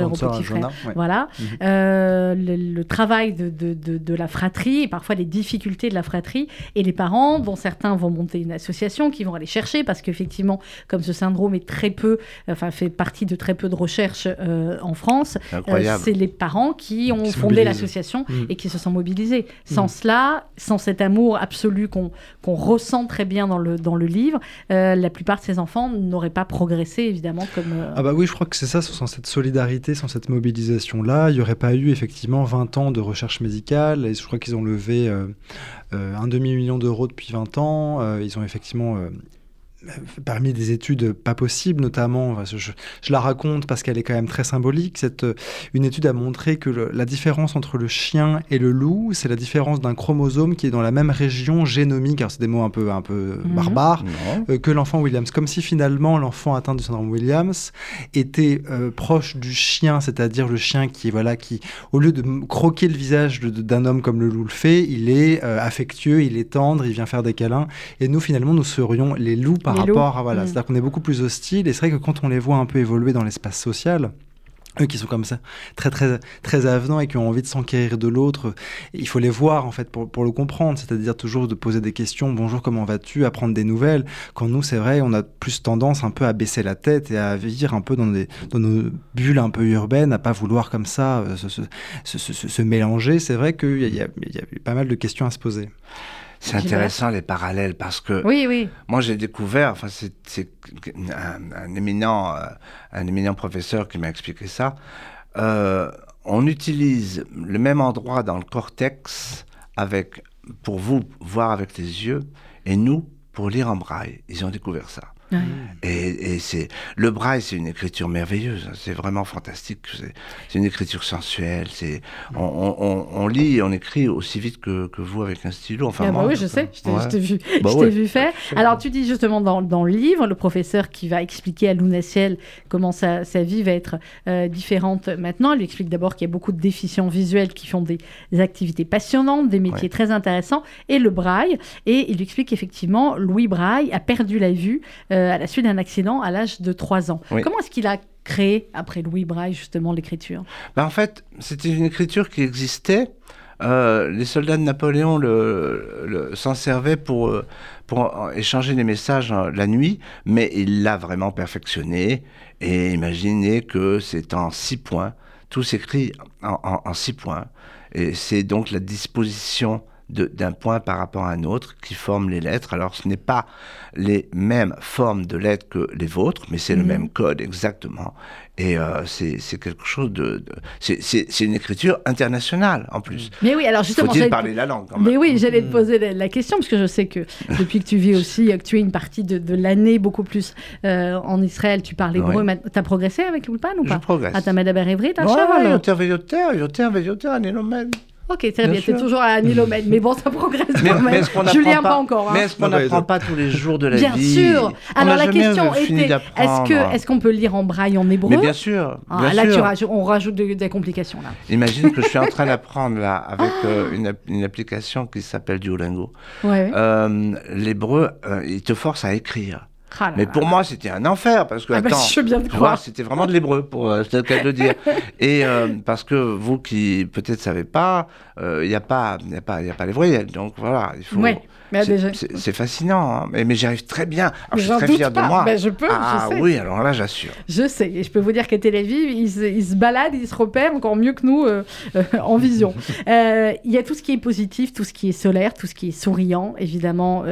S1: ou petit frère.
S3: Jonah, ouais.
S1: Voilà.
S3: Mhm.
S1: Euh, le, le travail de, de, de, de la fratrie et parfois les difficultés de la fratrie et les parents, dont certains vont monter une association, qui vont aller chercher parce qu'effectivement, comme ce syndrome est très peu, enfin fait partie de très peu de recherches euh, en France,
S2: C'est
S1: euh, c'est les parents qui ont fondé l'association
S3: Mhm.
S1: et qui se sont mobilisés. Sans
S3: Mhm.
S1: cela, sans cet amour absolu qu'on ressent très bien dans le, dans le livre, euh, la plupart de ces enfants n'auraient pas progressé, évidemment, comme... euh,
S3: Ah bah oui, je crois que c'est ça, sans cette solidarité, sans cette mobilisation-là, il n'y aurait pas eu effectivement 20 ans de recherche médicale, et je crois qu'ils ont levé euh, euh, un demi-million d'euros depuis 20 ans, euh, ils ont effectivement... permis des études pas possibles, notamment, enfin, je, je la raconte parce qu'elle est quand même très symbolique. Cette, euh, une étude a montré que le- la différence entre le chien et le loup, c'est la différence d'un chromosome qui est dans la même région génomique. Alors c'est des mots un peu, un peu
S1: Mhm.
S3: barbares, euh, que l'enfant Williams. Comme si finalement l'enfant atteint du syndrome Williams était euh, proche du chien, c'est-à-dire le chien qui, voilà, qui, au lieu de croquer le visage d'un homme comme le loup le fait, il est euh, affectueux, il est tendre, il vient faire des câlins. Et nous, finalement, nous serions les loups par
S1: Les
S3: rapport à. Voilà,
S1: Mm.
S3: c'est-à-dire qu'on est beaucoup plus hostile. Et c'est vrai que quand on les voit un peu évoluer dans l'espace social, eux qui sont comme ça, très très très avenants et qui ont envie de s'enquérir de l'autre, il faut les voir en fait pour, pour le comprendre, c'est-à-dire toujours de poser des questions, bonjour comment vas-tu, à prendre des nouvelles. Quand nous c'est vrai, on a plus tendance un peu à baisser la tête et à vivre un peu dans, des, dans nos bulles un peu urbaines, à pas vouloir comme ça euh, se, se, se- se- se mélanger. C'est vrai qu'il y, y y a pas mal de questions à se poser.
S2: C'est intéressant les parallèles parce que
S1: Oui, oui.
S2: moi j'ai découvert, enfin c'est c'est un, un éminent, euh, un éminent professeur qui m'a expliqué ça. Euh, on utilise le même endroit dans le cortex avec, pour vous voir avec les yeux et nous pour lire en braille. Ils ont découvert ça.
S1: Ouais.
S2: Et, et c'est le braille, c'est une écriture merveilleuse. hein. C'est vraiment fantastique. C'est une écriture sensuelle. C'est on, on- on- on lit, et on écrit aussi vite que, que vous avec un stylo. Enfin,
S1: Ah bah
S2: moi,
S1: oui, je sais, je t'ai
S2: Ouais.
S1: vu,
S2: Bah
S1: je
S2: ouais.
S1: t'ai vu faire. Alors, tu dis justement dans, dans le livre, le professeur qui va expliquer à Luna Ciel comment sa, sa vie va être euh, différente maintenant. Il lui explique d'abord qu'il y a beaucoup de déficients visuels qui font des, des activités passionnantes, des métiers très intéressants, et le braille. Et il lui explique qu'effectivement, Louis Braille a perdu la vue euh, à la suite d'un accident à l'âge de 3 ans.
S2: Oui.
S1: Comment est-ce qu'il a créé, après Louis Braille, justement, l'écriture?
S2: Ben, en fait, c'était une écriture qui existait. Euh, les soldats de Napoléon le, le- s'en servaient pour, euh, pour euh, échanger les messages euh, la nuit, mais il l'a vraiment perfectionné. Et imaginez que c'est en six points, tout s'écrit en, en- en six points. Et c'est donc la disposition d'un point par rapport à un autre qui forment les lettres. Alors ce n'est pas les mêmes formes de lettres que les vôtres, mais c'est le
S1: Mhm.
S2: même code exactement. Et euh, c'est c'est quelque chose de... de- c'est- c'est c'est une écriture internationale en plus.
S1: Mais oui, alors justement,
S2: Faut-il
S1: j'allais-
S2: parler la langue quand même
S1: Mais oui, j'allais te poser la, la question, parce que je sais que [laughs] depuis que tu vis aussi, que tu es une partie de, de l'année beaucoup plus euh, en Israël, tu parles hébreu.
S2: Ouais.
S1: Tu as progressé avec l'Ulpan ou
S2: Je
S1: pas
S2: progresse.
S1: אתה מדבר עברית
S2: Ouais,
S1: עכשיו או לא?
S2: יותר ויותר, יותר ויותר, אני לומד.
S1: Ok, très
S2: Bien
S1: bien, t'es
S2: sûr.
S1: toujours à Nilomède, mais bon, ça progresse
S2: Mais,
S1: quand
S2: mais
S1: même.
S2: est-ce qu'on
S1: Julien,
S2: n'apprend
S1: pas, encore. hein.
S2: Mais est-ce qu'on
S3: Ah bah,
S2: n'apprend pas tous les jours de la
S1: Bien
S2: vie
S1: sûr.
S2: On
S1: Alors la question était, est-ce
S2: d'apprendre.
S1: que est-ce qu'on peut lire en braille en hébreu?
S2: Mais bien sûr,
S1: Ah,
S2: bien
S1: Là, tu
S2: sûr.
S1: on rajoute de- des complications là.
S2: Imagine que je suis en train [laughs] d'apprendre là avec euh, une, app- une application qui s'appelle Duolingo.
S1: Ouais. ouais.
S2: Euh, L'hébreu, euh, il te force à écrire.
S1: Ah là
S2: Mais
S1: là.
S2: pour moi, c'était un enfer parce que
S1: Ah bah,
S2: attends,
S1: croire.
S2: c'était vraiment de l'hébreu pour euh, c'est le cas de le dire. [laughs] Et euh, parce que vous qui peut-être savez pas, euh, il n'y a pas, il a pas, il a pas les voyelles. Donc voilà, il faut.
S1: Ouais,
S2: c'est- fascinant, hein. mais, mais j'y arrive très bien. Alors, je suis très fier de moi.
S1: Ben, je peux, je
S2: ah
S1: sais.
S2: oui, alors là, j'assure.
S1: Je sais, et je peux vous dire qu'à Tel Aviv, ils, se- ils se baladent, ils se repèrent encore mieux que nous euh, euh, en vision. [laughs] Euh, Il y a tout ce qui est positif, tout ce qui est solaire, tout ce qui est souriant, évidemment,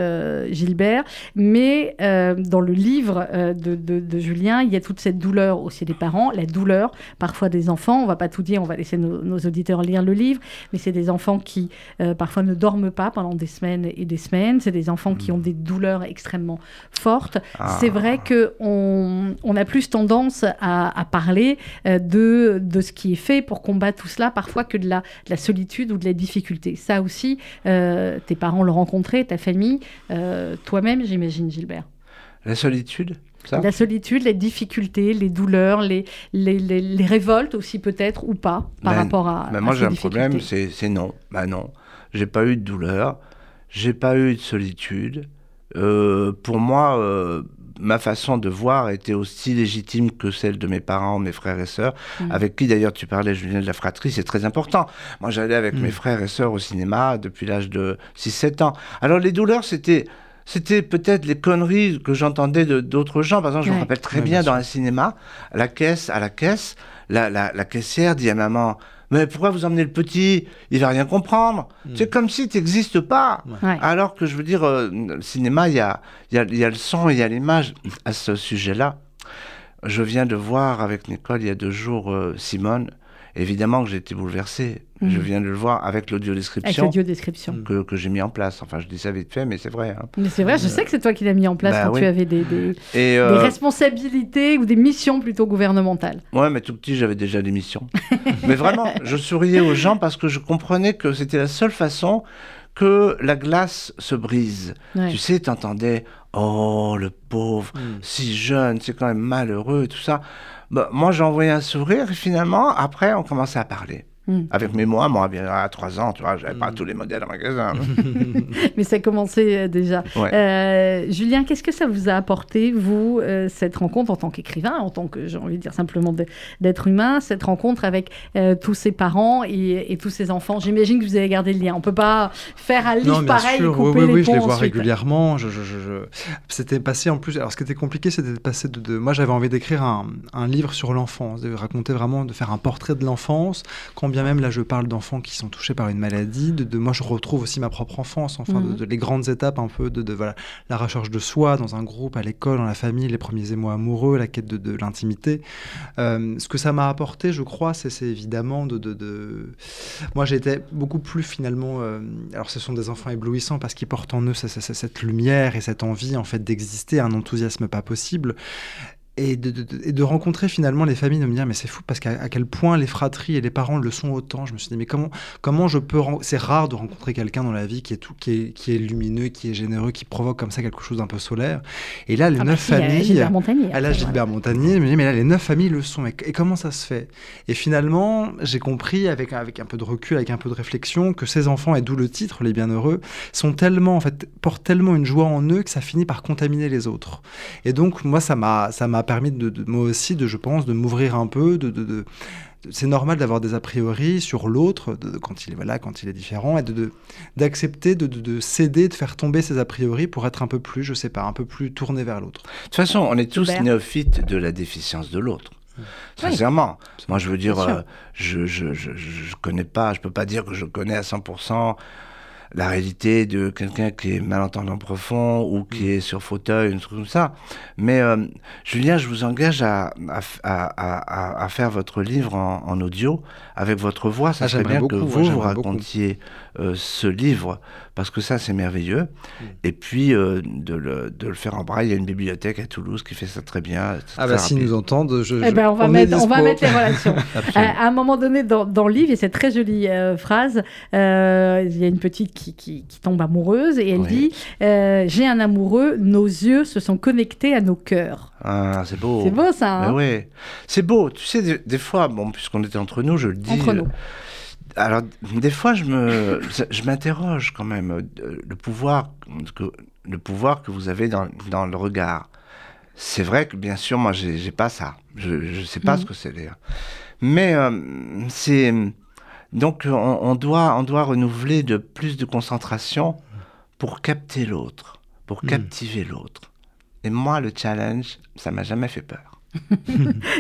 S1: Gilbert. Mais dans le livre de, de- de Julien, il y a toute cette douleur aussi des parents, la douleur parfois des enfants. On va pas tout dire, on va laisser nos, nos auditeurs lire le livre, mais c'est des enfants qui parfois ne dorment pas pendant des semaines et des semaines. C'est des enfants qui ont des douleurs extrêmement fortes.
S2: Ah.
S1: C'est vrai que on, a plus tendance à, à parler euh, de, de ce qui est fait pour combattre tout cela, parfois que de la, de la solitude ou de la difficulté. Ça aussi, euh, tes parents l'ont rencontré, ta famille, euh, toi-même, j'imagine, Gilbert.
S2: La solitude, ça?
S1: La solitude, les difficultés, les douleurs, les, les, les- les révoltes aussi peut-être ou pas par
S2: Ben,
S1: rapport à.
S2: Ben moi, j'ai un problème, c'est c'est non. Ben non. J'ai pas eu de douleur, j'ai pas eu de solitude. Euh, pour moi, euh, ma façon de voir était aussi légitime que celle de mes parents, mes frères et sœurs,
S1: Mm.
S2: avec qui d'ailleurs tu parlais, Julien, de la fratrie, c'est très important. Moi, j'allais avec
S3: Mm.
S2: mes frères et sœurs au cinéma depuis l'âge de 6-7 ans. Alors, les douleurs, c'était. C'était peut-être les conneries que j'entendais de d'autres gens. Par exemple, je me rappelle très
S3: Ouais,
S2: bien
S3: bien
S2: dans un cinéma, à la caisse, à la caisse, la, la, la caissière dit à maman Mais pourquoi vous emmenez le petit? Il va rien comprendre. C'est comme si tu n'existes pas.
S1: Ouais.
S2: Alors que je veux dire, euh, le cinéma, il y a, il y, a, y a le son, il y a l'image. À ce sujet-là, je viens de voir avec Nicole il y a deux jours euh, Simone. Évidemment que j'ai été bouleversé.
S1: Mhm.
S2: Je viens de le voir avec
S1: Avec
S2: l'audio-description
S1: l'audio-description.
S2: que, que j'ai mis en place. Enfin, je dis ça vite fait, mais c'est vrai. hein.
S1: Mais c'est vrai, je sais que c'est toi qui l'as mis en place
S2: Bah
S1: quand
S2: oui.
S1: tu avais des, des-
S2: Et,
S1: des
S2: euh,
S1: responsabilités ou des missions plutôt gouvernementales.
S2: Ouais, mais tout petit, j'avais déjà des missions. [laughs] mais vraiment, je souriais aux gens parce que je comprenais que c'était la seule façon que la glace se brise.
S1: Ouais.
S2: Tu sais, t'entendais, oh, le pauvre,
S3: Mm.
S2: si jeune, c'est quand même malheureux tout ça. Bah, moi, j'ai envoyé un sourire et finalement, après, on commençait à parler.
S1: Mm.
S2: Avec mes mois, moi, à 3 ans, tu vois, j'avais
S3: Hmm.
S2: pas tous les modèles en magasin. [laughs]
S1: Mais ça a commencé euh, déjà.
S2: Ouais.
S1: Euh, Julien, qu'est-ce que ça vous a apporté, vous, euh, cette rencontre en tant qu'écrivain, en tant que, j'ai envie de dire simplement d'être humain, cette rencontre avec euh, tous ces parents et, et tous ces enfants? J'imagine que vous avez gardé le lien. On peut pas faire un livre
S3: Non, bien
S1: pareil et
S3: sûr,
S1: couper
S3: oui, oui,
S1: les
S3: oui, je
S1: ponts
S3: les vois
S1: ensuite.
S3: régulièrement. Je, je- je- je- C'était passé en plus. Alors, ce qui était compliqué, c'était de passer de. de- Moi, j'avais envie d'écrire un, un livre sur l'enfance, de raconter vraiment, de faire un portrait de l'enfance. Quand bien même là, je parle d'enfants qui sont touchés par une maladie. De, de- moi, je retrouve aussi ma propre enfance. Enfin,
S1: Mhm.
S3: de, de- les grandes étapes un peu de, de voilà, la recherche de soi dans un groupe, à l'école, dans la famille, les premiers émois amoureux, la quête de, l'intimité. Euh, ce que ça m'a apporté, je crois, c'est évidemment de, Moi, j'étais beaucoup plus finalement. euh, Alors, ce sont des enfants éblouissants parce qu'ils portent en eux ce- ce- ce- cette lumière et cette envie en fait d'exister, un enthousiasme pas possible. Et de, de- de- et de rencontrer finalement les familles, de me dire mais c'est fou parce qu'à à quel point les fratries et les parents le sont autant. Je me suis dit mais comment comment je peux c'est rare de rencontrer quelqu'un dans la vie qui est tout qui est, qui est lumineux, qui est généreux, qui provoque comme ça quelque chose d'un peu solaire. Et là les
S1: Ah bah
S3: neuf
S1: si, a
S3: familles.
S1: Gilbert Montagnier.
S3: Là,
S1: après,
S3: Gilbert Montagnier, je me dis, mais là, les neuf familles le sont. Et, et comment ça se fait? Et finalement, j'ai compris, avec, avec un peu de recul, avec un peu de réflexion, que ces enfants, et d'où le titre, Les Bienheureux, sont tellement, en fait, portent tellement une joie en eux que ça finit par contaminer les autres. Et donc, moi, ça m'a permis, de, de- moi aussi, de, je pense, de m'ouvrir un peu, de... de- de- c'est normal d'avoir des a priori sur l'autre de- de- quand il est voilà quand il est différent et de d'accepter de, de, de céder de faire tomber ses a priori pour être un peu plus je sais pas un peu plus tourné vers l'autre
S2: De toute façon, on est tous
S1: Super.
S2: néophytes de la déficience de l'autre. Sincèrement. Moi, je veux dire, euh, je, je, je, je je connais pas, je peux pas dire que je connais à 100% la réalité de quelqu'un qui est malentendant profond ou qui
S3: Mm.
S2: est sur fauteuil, un truc comme ça. Mais euh, Julien, je vous engage à, à, à- à- à faire votre livre en, en audio avec votre voix. Ça
S3: Ah,
S2: serait bien que vous, vous racontiez euh, ce livre parce que ça, c'est merveilleux.
S3: Mm.
S2: Et puis euh, de, le, de le faire en braille. Il y a une bibliothèque à Toulouse qui fait ça très bien.
S3: Ah bah s'ils nous entendent, je,
S1: Eh
S3: je-
S1: ben, on, va
S3: est
S1: mettre, on va mettre les relations. [laughs] À, à un moment donné, dans, dans le livre, il y a cette très jolie euh, phrase. euh, il y a une petite qui, qui- qui tombe amoureuse et elle
S2: Oui.
S1: dit euh, J'ai un amoureux, nos yeux se sont connectés à nos cœurs.
S2: Ah, c'est beau.
S1: C'est beau ça. Hein
S2: ouais, c'est beau. Tu sais, des, des fois, bon, puisqu'on était entre nous, je le dis.
S1: Entre
S2: euh,
S1: nous.
S2: Alors, des fois, je me, je m'interroge quand même euh, le pouvoir que le pouvoir que vous avez dans, dans le regard. C'est vrai que bien sûr, moi, j'ai, j'ai pas ça. Je, je sais pas
S1: Mhm.
S2: ce que c'est d'ailleurs. Mais euh, c'est donc on, on doit on doit renouveler de plus de concentration pour capter l'autre, pour
S3: Mhm.
S2: captiver l'autre. Et moi, le challenge, ça m'a jamais fait peur.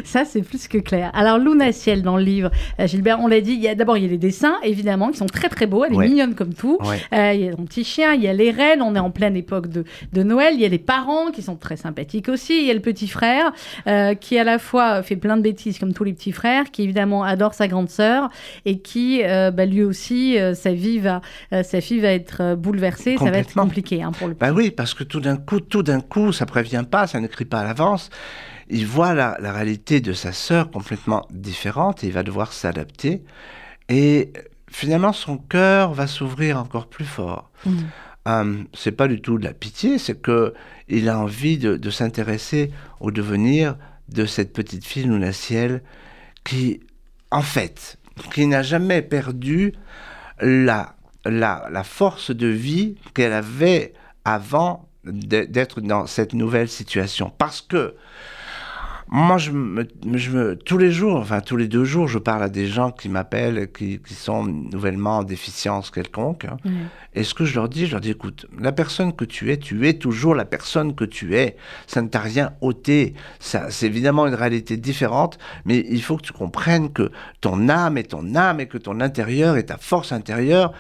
S1: Ça, c'est plus que clair. Alors, Luna Ciel, dans le livre, euh, Gilbert, on l'a dit, il y a d'abord, il y a les dessins, évidemment, qui sont très très beaux. Elle est mignonne comme tout.
S2: Ouais.
S1: Euh, il y a son petit chien, il y a les reines, on est en pleine époque de, de Noël, il y a les parents qui sont très sympathiques aussi, il y a le petit frère euh, qui à la fois fait plein de bêtises comme tous les petits frères, qui évidemment adore sa grande sœur et qui euh, bah, lui aussi, sa, vie va, sa fille va être bouleversée, ça va être compliqué hein, pour le
S2: Ben oui, parce que tout d'un coup, tout d'un coup, ça prévient pas, ça n'écrit pas à l'avance. Il voit la, la réalité de sa sœur complètement différente et il va devoir s'adapter. Et finalement, son cœur va s'ouvrir encore plus fort.
S1: Mhm.
S2: Euh, c'est pas du tout de la pitié, c'est que il a envie de, de s'intéresser au devenir de cette petite fille Luna Ciel qui, en fait, qui n'a jamais perdu la, la, la force de vie qu'elle avait avant d'être dans cette nouvelle situation. Parce que moi, je me, je me- tous les jours, enfin tous les deux jours, je parle à des gens qui m'appellent, qui, qui sont nouvellement en déficience quelconque. hein. Et ce que je leur dis, je leur dis, écoute, la personne que tu es, tu es toujours la personne que tu es. Ça ne t'a rien ôté. Ça, c'est évidemment une réalité différente, mais il faut que tu comprennes que ton âme est ton âme et que ton intérieur est ta force intérieure.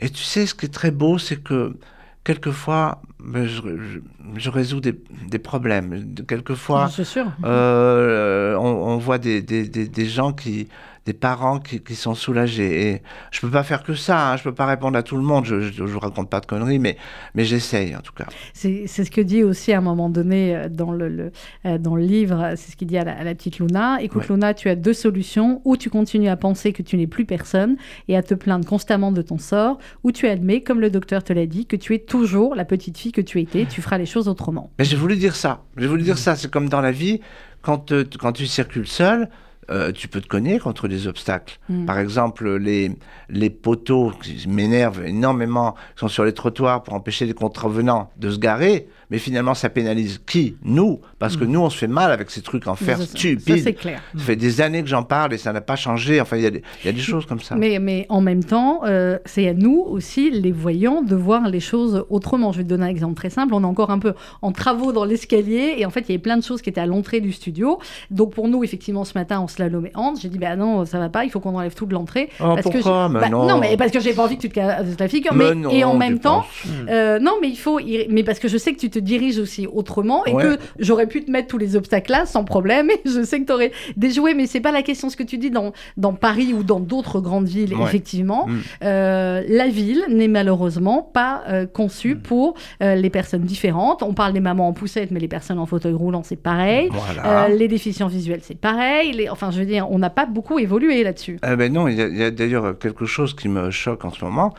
S2: Et tu sais, ce qui est très beau, c'est que quelquefois, je, je- je résous des, des problèmes. Quelquefois,
S1: sûr.
S2: euh, on, on voit des, des, des, des gens qui, des parents qui, qui sont soulagés. Et je peux pas faire que ça. Hein, je peux pas répondre à tout le monde. Je, je, je vous raconte pas de conneries, mais, mais j'essaye en tout cas.
S1: C'est ce que dit aussi à un moment donné euh, dans le, le, euh, dans le livre, c'est ce qu'il dit à la, à la petite Luna. Écoute
S2: Ouais.
S1: Luna, tu as deux solutions, ou tu continues à penser que tu n'es plus personne et à te plaindre constamment de ton sort, ou tu admets, comme le docteur te l'a dit, que tu es toujours la petite fille que tu étais, tu feras les choses autrement.
S2: Mais j'ai voulu dire ça. J'ai voulu dire ça. C'est comme dans la vie, quand, euh, quand tu circules seul, euh, tu peux te cogner contre des obstacles.
S1: Mm.
S2: Par exemple, les, les poteaux qui m'énervent énormément, qui sont sur les trottoirs pour empêcher les contrevenants de se garer, mais finalement, ça pénalise qui Nous. Parce que nous, on se fait mal avec ces trucs en fer
S1: Mm. Ça, c'est clair.
S2: Ça fait des années que j'en parle et ça n'a pas changé. Enfin, il y, a des- il y a des choses comme ça.
S1: Mais, mais en même temps, euh, c'est à nous aussi, les voyants, de voir les choses autrement. Je vais te donner un exemple très simple. On est encore un peu en travaux dans l'escalier et en fait, il y avait plein de choses qui étaient à l'entrée du studio. Donc pour nous, effectivement, ce matin, on slalomait Hans. J'ai dit, bah non, ça va pas, il faut qu'on enlève tout de l'entrée.
S2: Oh,
S1: parce que
S2: Mais
S1: bah,
S2: non.
S1: mais parce que j'ai pas envie que tu te casses la figure.
S2: Mais
S1: Mais,
S2: non,
S1: et en même temps, euh, non, mais il faut, mais parce que je sais que tu te diriges aussi autrement et
S2: Ouais.
S1: que j'aurais pu te mettre tous les obstacles là sans problème. Et je sais que tu aurais déjoué, mais c'est pas la question ce que tu dis dans, dans Paris ou dans d'autres grandes villes,
S2: Ouais.
S1: effectivement.
S2: Mm.
S1: Euh, la ville n'est malheureusement pas euh, conçue pour euh, les personnes différentes. On parle des mamans en poussette, mais les personnes en fauteuil roulant, c'est pareil.
S2: Voilà.
S1: Les déficients visuels, c'est pareil. Les... Enfin, je veux dire, on n'a pas beaucoup évolué là-dessus.
S2: Eh ben non, il y a, il y a d'ailleurs quelque chose qui me choque en ce moment.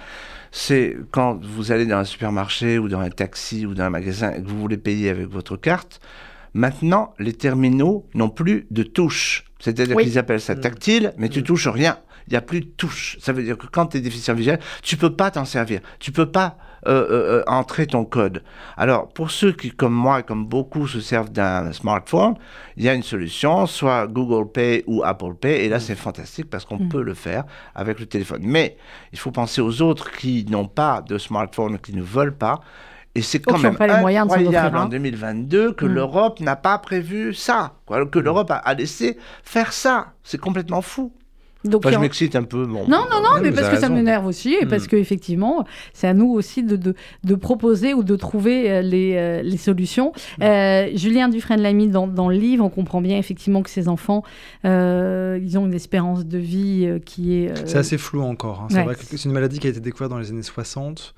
S2: C'est quand vous allez dans un supermarché ou dans un taxi ou dans un magasin et que vous voulez payer avec votre carte. Maintenant, les terminaux n'ont plus de touche. C'est-à-dire
S1: Oui.
S2: qu'ils appellent ça tactile, mais tu touches rien. Il n'y a plus de touche. Ça veut dire que quand tu es déficient visuel, tu peux pas t'en servir. Tu peux pas euh, euh, euh, entrer ton code. Alors, pour ceux qui, comme moi et comme beaucoup, se servent d'un smartphone, il y a une solution, soit Google Pay ou Apple Pay, et là, c'est fantastique parce qu'on peut le faire avec le téléphone. Mais il faut penser aux autres qui n'ont pas de smartphone, qui ne veulent pas. Et c'est quand même
S1: pas les moyens de
S2: incroyable
S1: offrir un.
S2: en 2022 que
S1: Mm.
S2: l'Europe n'a pas prévu ça, quoi, que l'Europe a, a laissé faire ça. C'est complètement fou.
S1: Donc,
S2: Enfin, je
S1: en-
S2: m'excite un peu. Bon,
S1: Non, non, non,
S3: Ouais,
S1: mais
S3: vous
S1: parce que ça
S3: raison.
S1: m'énerve aussi, et parce
S3: Mm.
S1: qu'effectivement, c'est à nous aussi de, de, de proposer ou de trouver euh, les, euh, les solutions. Euh, Julien Dufresne-Lamy, dans, dans le livre, on comprend bien effectivement que ces enfants, euh, ils ont une espérance de vie euh, qui est... euh,
S3: C'est assez flou encore. hein. C'est
S1: Ouais.
S3: vrai que c'est une maladie qui a été découverte dans les années 60.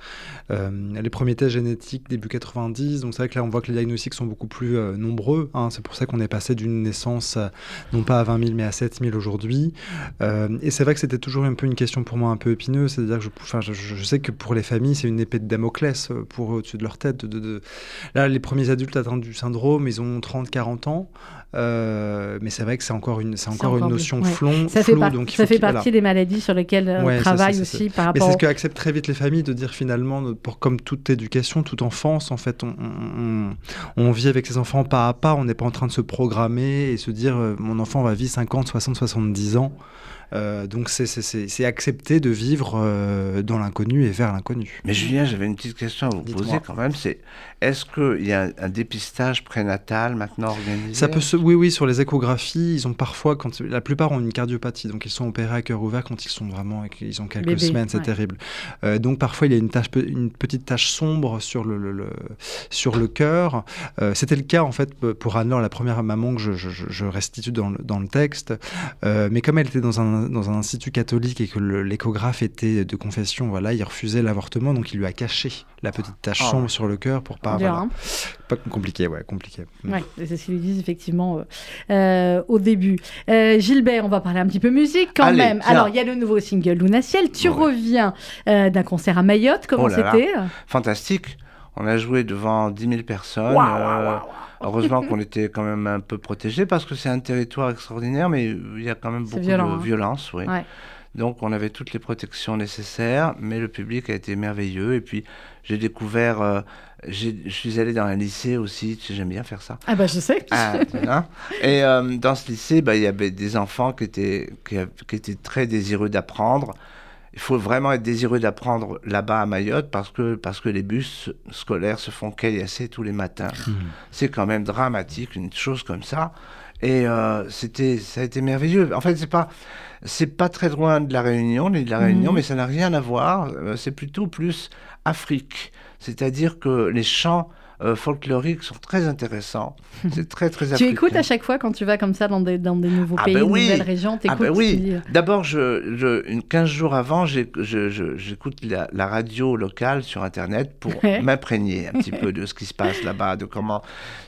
S3: Euh, les premiers tests génétiques début 90. Donc c'est vrai que là, on voit que les diagnostics sont beaucoup plus euh, nombreux. hein. C'est pour ça qu'on est passé d'une naissance, non pas à 20 000, mais à 7 000 aujourd'hui. Euh, et c'est vrai que c'était toujours un peu une question pour moi un peu épineuse. C'est-à-dire que je, enfin, je, je sais que pour les familles, c'est une épée de Damoclès euh, pour au-dessus de leur tête. De, de- Là, les premiers adultes atteints du syndrome, ils ont 30, 40 ans. Euh, mais c'est vrai que c'est encore une, c'est encore une notion.
S1: Ouais.
S3: flon-
S1: ça fait,
S3: floue.
S1: par-
S3: donc
S1: ça fait
S3: voilà.
S1: partie des maladies sur lesquelles euh,
S3: Ouais,
S1: on travaille
S3: ça,
S1: aussi par
S3: Mais c'est ce que acceptent très vite les familles de dire finalement, pour, comme toute éducation, toute enfance, en fait, on, on- on vit avec ses enfants pas à pas, on n'est pas en train de se programmer et se dire euh, mon enfant va vivre 50, 60, 70 ans. Euh, donc c'est- c'est c'est- c'est accepter de vivre euh, dans l'inconnu et vers l'inconnu.
S2: Mais Julien, j'avais une petite question à vous poser quand même. C'est est-ce qu'il y a un, un dépistage prénatal maintenant organisé?
S3: Ça peut se, oui, oui, sur les échographies, ils ont parfois, quand la plupart ont une cardiopathie, donc ils sont opérés à cœur ouvert quand ils sont vraiment, ils ont quelques
S1: Bébé,
S3: semaines, c'est
S1: ouais.
S3: terrible. Euh, donc parfois il y a une tache, une petite tache sombre sur le, le- le- sur le cœur. Euh, C'était le cas en fait pour Anne-Laure, la première maman que je, je- je- je restitue dans le, dans le texte. Euh, mais comme elle était dans un, dans un institut catholique et que l'échographe était de confession, voilà, il refusait l'avortement, donc il lui a caché la petite tache
S2: Ah.
S3: sombre sur le cœur pour pas. Voilà.
S1: hein.
S3: Pas compliqué, ouais, compliqué. Mm.
S1: Ouais, c'est ce qu'ils lui disent effectivement euh, euh, au début. Euh, Gilbert, on va parler un petit peu musique quand
S2: Allez,
S1: même.
S2: tiens.
S1: Alors, il y a le nouveau single Luna Ciel. Tu
S2: Ouais.
S1: reviens euh, d'un concert à Mayotte. Comment
S2: Oh
S1: c'était?
S2: Fantastique. On a joué devant 10 000 personnes. Euh,
S1: waouh, waouh.
S2: Heureusement qu'on était quand même un peu protégés parce que c'est un territoire extraordinaire, mais il y a quand même beaucoup
S1: violent,
S2: de
S1: hein.
S2: violence. Oui.
S1: Ouais.
S2: Donc on avait toutes les protections nécessaires, mais le public a été merveilleux. Et puis j'ai découvert, euh, je suis allé dans un lycée aussi, j'aime bien faire ça.
S1: Ah bah je sais.
S2: Ah, hein. Et euh, dans ce lycée, bah, il y avait des enfants qui étaient, qui, a- qui étaient très désireux d'apprendre. Il faut vraiment être désireux d'apprendre là-bas à Mayotte parce que, parce que les bus scolaires se font caillasser tous les matins. C'est quand même dramatique, une chose comme ça. Et euh, c'était, ça a été merveilleux. En fait, c'est pas, c'est pas très loin de la Réunion, l'île de la Réunion,
S1: Mhm.
S2: mais ça n'a rien à voir. Euh, C'est plutôt plus Afrique. C'est-à-dire que les chants euh, folkloriques sont très intéressants. [laughs] C'est très, très
S1: Tu écoutes à chaque fois quand tu vas comme ça dans des, dans des nouveaux
S2: Ah
S1: pays,
S2: ben oui.
S1: nouvelles régions,
S2: Ah ben
S1: tu
S2: oui.
S1: dis,
S2: D'abord, je, je, une 15 jours avant, j'écoute la, la radio locale sur Internet pour [laughs] m'imprégner un petit peu de ce qui se passe [laughs] là-bas, de comment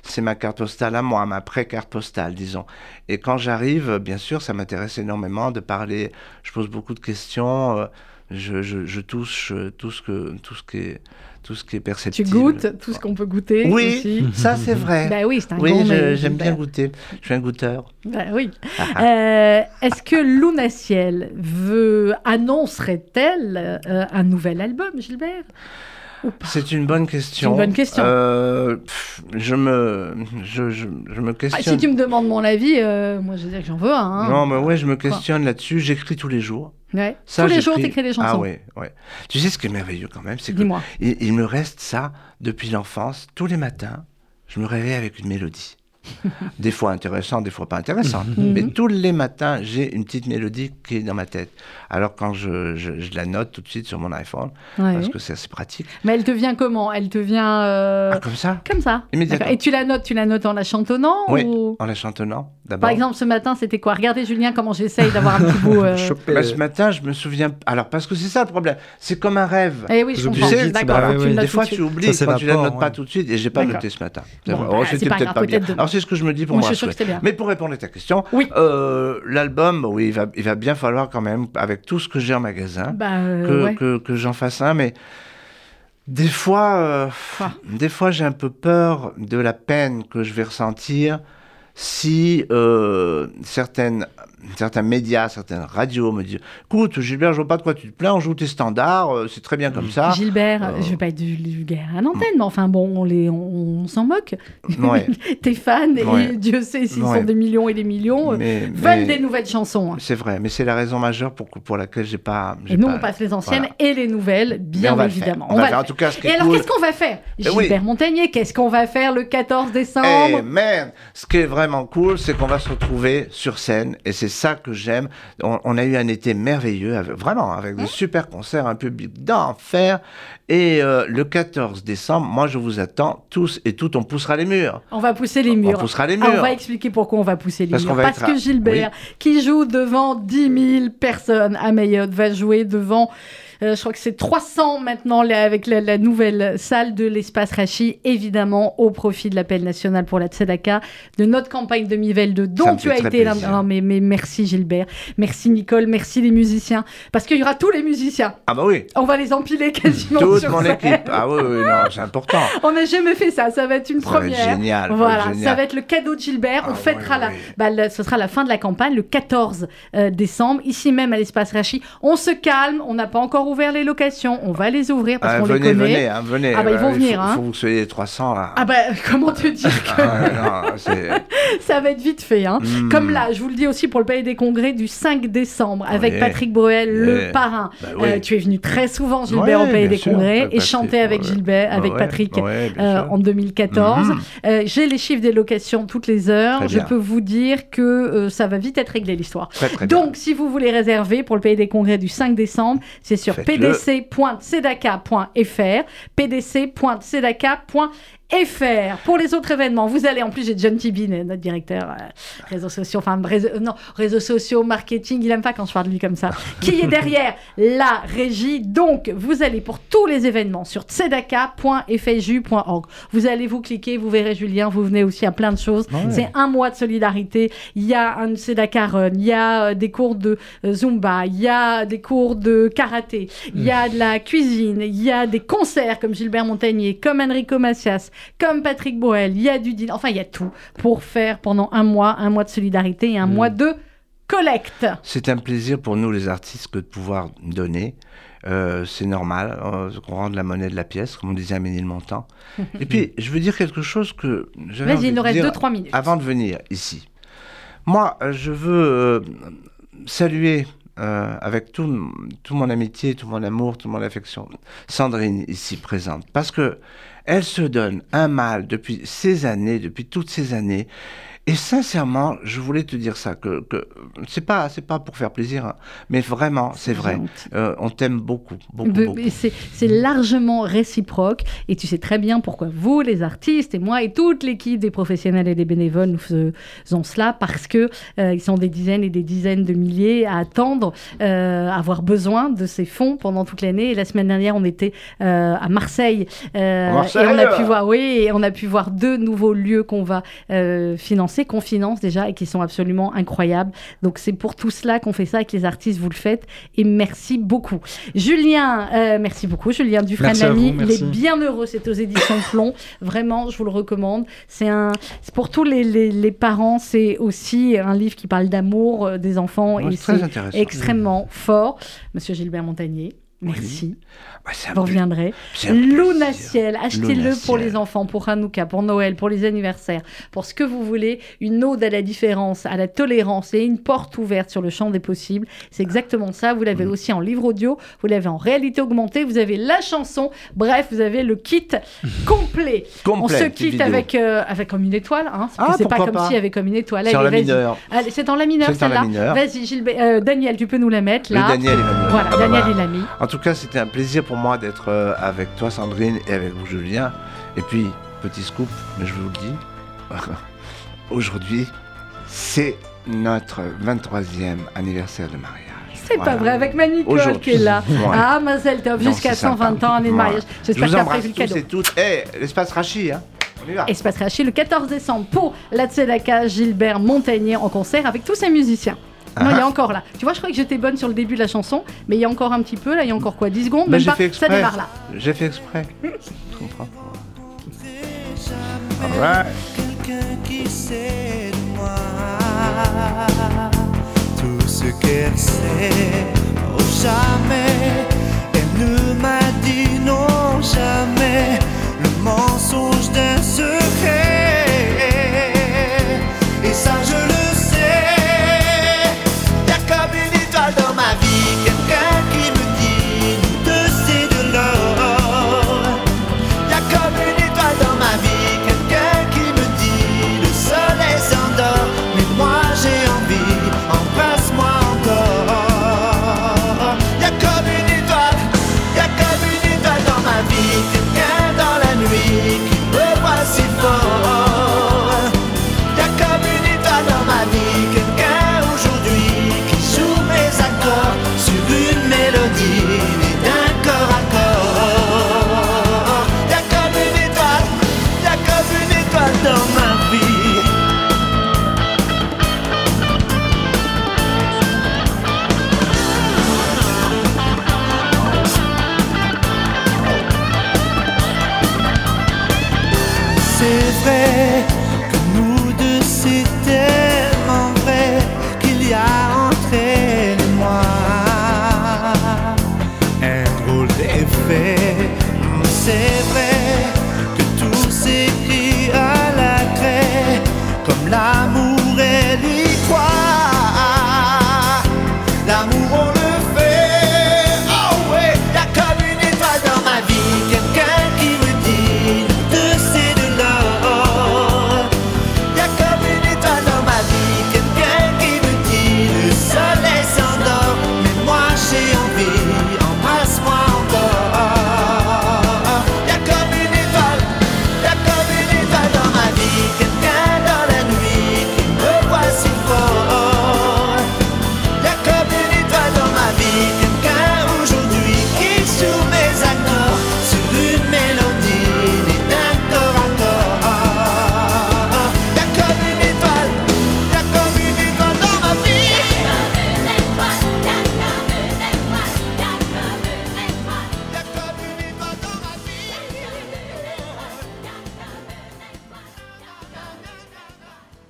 S2: c'est ma carte postale à moi, ma pré-carte postale, disons. Et quand j'arrive, bien sûr, ça m'intéresse énormément de parler. Je pose beaucoup de questions. euh, Je, je, je touche euh, tout ce, que, tout, ce qui est, tout ce qui est
S1: Tu
S2: perceptible.
S1: goûtes tout ce qu'on peut goûter
S2: Oui,
S1: aussi.
S2: ça c'est vrai.
S1: Bah oui, c'est un
S2: oui, j'aime bien goûter. Je suis un goûteur.
S1: Bah oui. Euh, Est-ce que Luna Ciel veut annoncerait-elle euh, un nouvel album, Gilbert? Ou pas
S2: C'est une bonne question.
S1: Une bonne question.
S2: Euh, pff, je me, je, je, je me
S1: Ah,
S2: questionne.
S1: Si tu me demandes mon avis, euh, moi je veux dire que j'en veux un. hein.
S2: Non, mais ouais, je me questionne là-dessus. J'écris tous les jours.
S1: Ouais.
S2: Ça,
S1: Tous les jours,
S2: j'écris-
S1: t'écris des chansons.
S2: Ah ouais, ouais. Tu sais ce qui est merveilleux quand même, c'est que il, il me reste ça depuis l'enfance. Tous les matins, je me réveille avec une mélodie. [laughs] des fois intéressante, des fois pas intéressante.
S1: Mhm.
S2: Mais tous les matins, j'ai une petite mélodie qui est dans ma tête. Alors quand je, je, je la note tout de suite sur mon iPhone,
S1: Ouais.
S2: parce que c'est assez pratique.
S1: Mais elle te vient comment? Elle te vient euh,
S2: Ah, comme ça?
S1: comme ça.
S2: Immédiatement.
S1: Et tu la notes, tu la notes en la chantonnant
S2: Oui,
S1: ou...
S2: en la chantonnant d'abord.
S1: Par exemple, ce matin, c'était quoi? Regardez Julien comment j'essaye d'avoir un petit bout. [laughs] euh,
S3: Choper,
S2: Bah, ce matin, je me souviens. Alors, parce que c'est ça le problème. C'est comme un rêve.
S1: Eh oui, je comprends.
S2: oubliez vite,
S1: D'accord,
S3: bah
S1: tu notes
S2: Des fois, tu oublies
S3: Ça
S2: quand tu la notes pas
S3: ouais.
S2: tout de suite. Et j'ai pas noté ce matin. C'est
S1: Bon, bah,
S2: Oh,
S1: c'est
S2: c'était
S1: pas
S2: peut-être
S1: grave,
S2: pas bien. Alors, c'est ce que je me dis pour
S1: Moi,
S2: moi.
S1: je suis sûre que c'était bien.
S2: Mais pour répondre à ta question,
S1: Oui.
S2: euh, l'album, oui, il va, il va bien falloir quand même, avec tout ce que j'ai en magasin,
S1: Bah, euh,
S2: que,
S1: ouais.
S2: que, que j'en fasse un. Mais des fois, euh, des fois, j'ai un peu peur de la peine que je vais ressentir si euh, certaines, certains médias, certaines radios me disent Écoute, Gilbert, je vois pas de quoi tu te plains, on joue tes standards, euh, c'est très bien comme ça.
S1: Gilbert,
S2: Euh,
S1: je vais pas être vulgaire à l'antenne, mais enfin bon, on, les, on, on s'en moque.
S2: Ouais. [laughs]
S1: Tes fans,
S2: Ouais.
S1: et Dieu sait s'ils
S2: Ouais.
S1: sont des millions et des millions, euh,
S2: Mais-
S1: veulent
S2: mais-
S1: des nouvelles chansons. hein.
S2: C'est vrai, mais c'est la raison majeure pour, pour laquelle j'ai pas.
S1: Et nous,
S2: pas-
S1: on passe les anciennes
S2: voilà.
S1: et les nouvelles, bien
S2: on
S1: évidemment.
S2: On va faire. En tout cas, ce qui
S1: Et alors, qu'est-ce qu'on va faire?
S2: Eh oui.
S1: Gilbert Montagnier, qu'est-ce qu'on va faire le 14
S2: Eh
S1: décembre
S2: merde Ce qui est vraiment vraiment cool, c'est qu'on va se retrouver sur scène et c'est ça que j'aime. On, on a eu un été merveilleux, avec- vraiment, avec des super concerts, un public d'enfer. Et euh, le 14 décembre, moi je vous attends tous et toutes, on poussera les murs.
S1: On va pousser les murs.
S2: poussera les
S1: Ah, on
S2: murs.
S1: va expliquer pourquoi on va pousser les
S2: Parce
S1: murs. Parce
S2: être
S1: que Gilbert, qui joue devant 10 000 personnes à Mayotte, va jouer devant, euh, je crois que c'est 300 maintenant là, avec la, la nouvelle salle de l'espace Rachi, évidemment au profit de l'appel national pour la Tzedaka, de notre campagne de Mivelle 2,
S2: Ça
S1: dont tu as été là. Non, mais, mais merci Gilbert, merci Nicole, merci les musiciens, parce qu'il y aura tous les musiciens.
S2: Ah bah oui,
S1: On va les empiler quasiment
S2: toute
S1: sur
S2: mon
S1: scène.
S2: équipe. Ah oui, oui, non, c'est important. [laughs]
S1: On n'a jamais fait ça, ça va être une
S2: Ça va être
S1: première.
S2: génial,
S1: Voilà, ça va être le cadeau de Gilbert. On
S2: Ah
S1: fêtera
S2: ouais,
S1: la,
S2: ouais.
S1: bah, ce sera la fin de la campagne, le 14 euh, décembre, ici même à l'espace Rachi. On se calme, on n'a pas encore ouvert les locations, on va les ouvrir parce
S2: Ah,
S1: qu'on les connaît.
S2: venez, hein, venez.
S1: Ah bah, ils vont
S2: Euh, il
S1: venir,
S2: faut,
S1: hein.
S2: faut que vous soyez 300 là.
S1: Ah bah [laughs] comment te dire que
S2: Ah non, c'est- [laughs]
S1: ça va être vite fait. Hein.
S2: Mm.
S1: Comme là, je vous le dis aussi pour le Palais des Congrès du 5 décembre avec. Patrick Bruel, le parrain.
S2: Bah oui.
S1: Euh, tu es venu très souvent, Gilbert, au Palais des
S2: sûr.
S1: Congrès
S2: Ouais,
S1: et chanter avec. Gilbert, avec
S2: Ouais,
S1: Patrick euh, en 2014.
S2: Mhm.
S1: Euh, J'ai les chiffres des locations toutes les heures. Je peux vous dire que ça va vite être réglé l'histoire. Donc, si vous voulez réserver pour le Pays des Congrès du 5 décembre, c'est sur
S2: Faites-le.
S1: pdc.tzedaka.fr. Pour les autres événements, vous allez, en plus, j'ai John Tibin, notre directeur euh, réseaux sociaux, enfin, réseaux, euh, non, réseaux sociaux, marketing, il aime pas quand je parle de lui comme ça, [laughs] qui est derrière la régie. Donc, vous allez pour tous les événements sur tzedaka.fju.org. Vous allez vous cliquer, vous verrez Julien, vous venez aussi à plein de choses.
S2: Ouais.
S1: C'est un mois de solidarité. Il y a un Tzedaka Run, il y a euh, des cours de euh, Zumba, il y a des cours de karaté, il y a de la cuisine, il y a des concerts comme Gilbert Montagnier, comme Enrico Macias, comme Patrick Boel, il y a du dîner, enfin il y a tout pour faire pendant un mois, un mois de solidarité et un mois de collecte.
S2: C'est un plaisir pour nous les artistes que de pouvoir donner. Euh, c'est normal euh, qu'on rende la monnaie de la pièce, comme on disait à Ménilmontant. [laughs] Et puis, je veux dire quelque chose que j'avais
S1: Vas-y, il nous reste
S2: dire
S1: 2-3 minutes.
S2: avant de venir ici. Moi, euh, je veux euh, saluer euh, avec tout, tout mon amitié, tout mon amour, toute mon affection, Sandrine ici présente, parce que elle se donne un mal depuis ces années, depuis toutes ces années. Et sincèrement, je voulais te dire ça, que, que c'est pas, c'est pas pour faire plaisir, hein, mais vraiment, c'est vrai. Euh, on t'aime beaucoup, beaucoup,
S1: Be-
S2: beaucoup.
S1: C'est largement réciproque et tu sais très bien pourquoi vous, les artistes et moi et toute l'équipe des professionnels et des bénévoles, nous faisons cela parce que euh, ils sont des dizaines et des dizaines de milliers à attendre, euh, à avoir besoin de ces fonds pendant toute l'année. Et la semaine dernière, on était euh, à Marseille,
S2: Marseille,
S1: et on a pu voir, oui, et on a pu voir deux nouveaux lieux qu'on va financer, qu'on finance déjà et qui sont absolument incroyables. Donc c'est pour tout cela qu'on fait ça avec les artistes, vous le faites et merci beaucoup. Julien, euh, merci beaucoup. Julien Dufresne Lamy, il est bien heureux, c'est aux éditions Plomb. Vraiment, je vous le recommande. C'est un, pour tous les, les- les parents, c'est aussi un livre qui parle d'amour euh, des enfants
S2: Ouais,
S1: et
S2: c'est
S1: extrêmement fort. Monsieur Gilbert Montagnier. Merci.
S2: Bah, c'est un
S1: Vous reviendrez. achetez-le pour les enfants, pour Hanouka, pour Noël, pour les anniversaires, pour ce que vous voulez. Une ode à la différence, à la tolérance et une porte ouverte sur le champ des possibles. C'est exactement ça. Vous l'avez
S2: Mm.
S1: aussi en livre audio, vous l'avez en réalité augmentée, vous avez la chanson. Bref, vous avez le kit complet. [laughs] On
S2: Complet,
S1: se
S2: petite
S1: quitte avec, euh, avec comme une étoile. Hein,
S2: Ah,
S1: c'est pas comme
S2: pas.
S1: y avait comme une étoile.
S2: C'est en la.
S1: Allez, c'est en la mineure
S2: la
S1: celle-là. Vas-y, euh, Daniel, tu peux nous la mettre
S2: Le
S1: là.
S2: Daniel, il va me le-
S1: Voilà,
S2: Ah, bah,
S1: Daniel,
S2: voilà.
S1: il l'a mis.
S2: En tout cas, c'était un plaisir pour moi d'être euh, avec toi, Sandrine, et avec vous, Julien. Et puis, petit scoop, mais je vous le dis, [laughs] aujourd'hui, c'est notre 23e anniversaire de mariage.
S1: C'est
S2: Voilà.
S1: pas vrai, avec ma Nicole
S2: Aujourd'hui.
S1: qui est là.
S2: Ouais.
S1: Ah, Mazel Tov, jusqu'à
S2: c'est sympa.
S1: 120 ans, année de
S2: Voilà.
S1: mariage.
S2: Je
S1: J'espère que tu as
S2: embrasse
S1: prévu le
S2: tous
S1: cadeau.
S2: et toutes. Eh, l'espace Rachi, hein On y va.
S1: Passera chez le 14 décembre pour la Tzedaka Gilbert Montagnier en concert avec tous ses musiciens. Non, il y a
S2: Ah.
S1: encore là. Tu vois, je croyais que j'étais bonne sur le début de la chanson, mais il y a encore un petit peu là, il y a encore quoi 10 secondes
S2: Mais j'ai
S1: pas,
S2: fait
S1: ça
S2: exprès.
S1: démarre là.
S2: J'ai fait exprès. Tu comprends All right.
S5: quelqu'un qui sait de moi tout ce qu'elle sait. Oh, jamais, elle ne m'a dit non, jamais le mensonge d'un secret. Et ça, je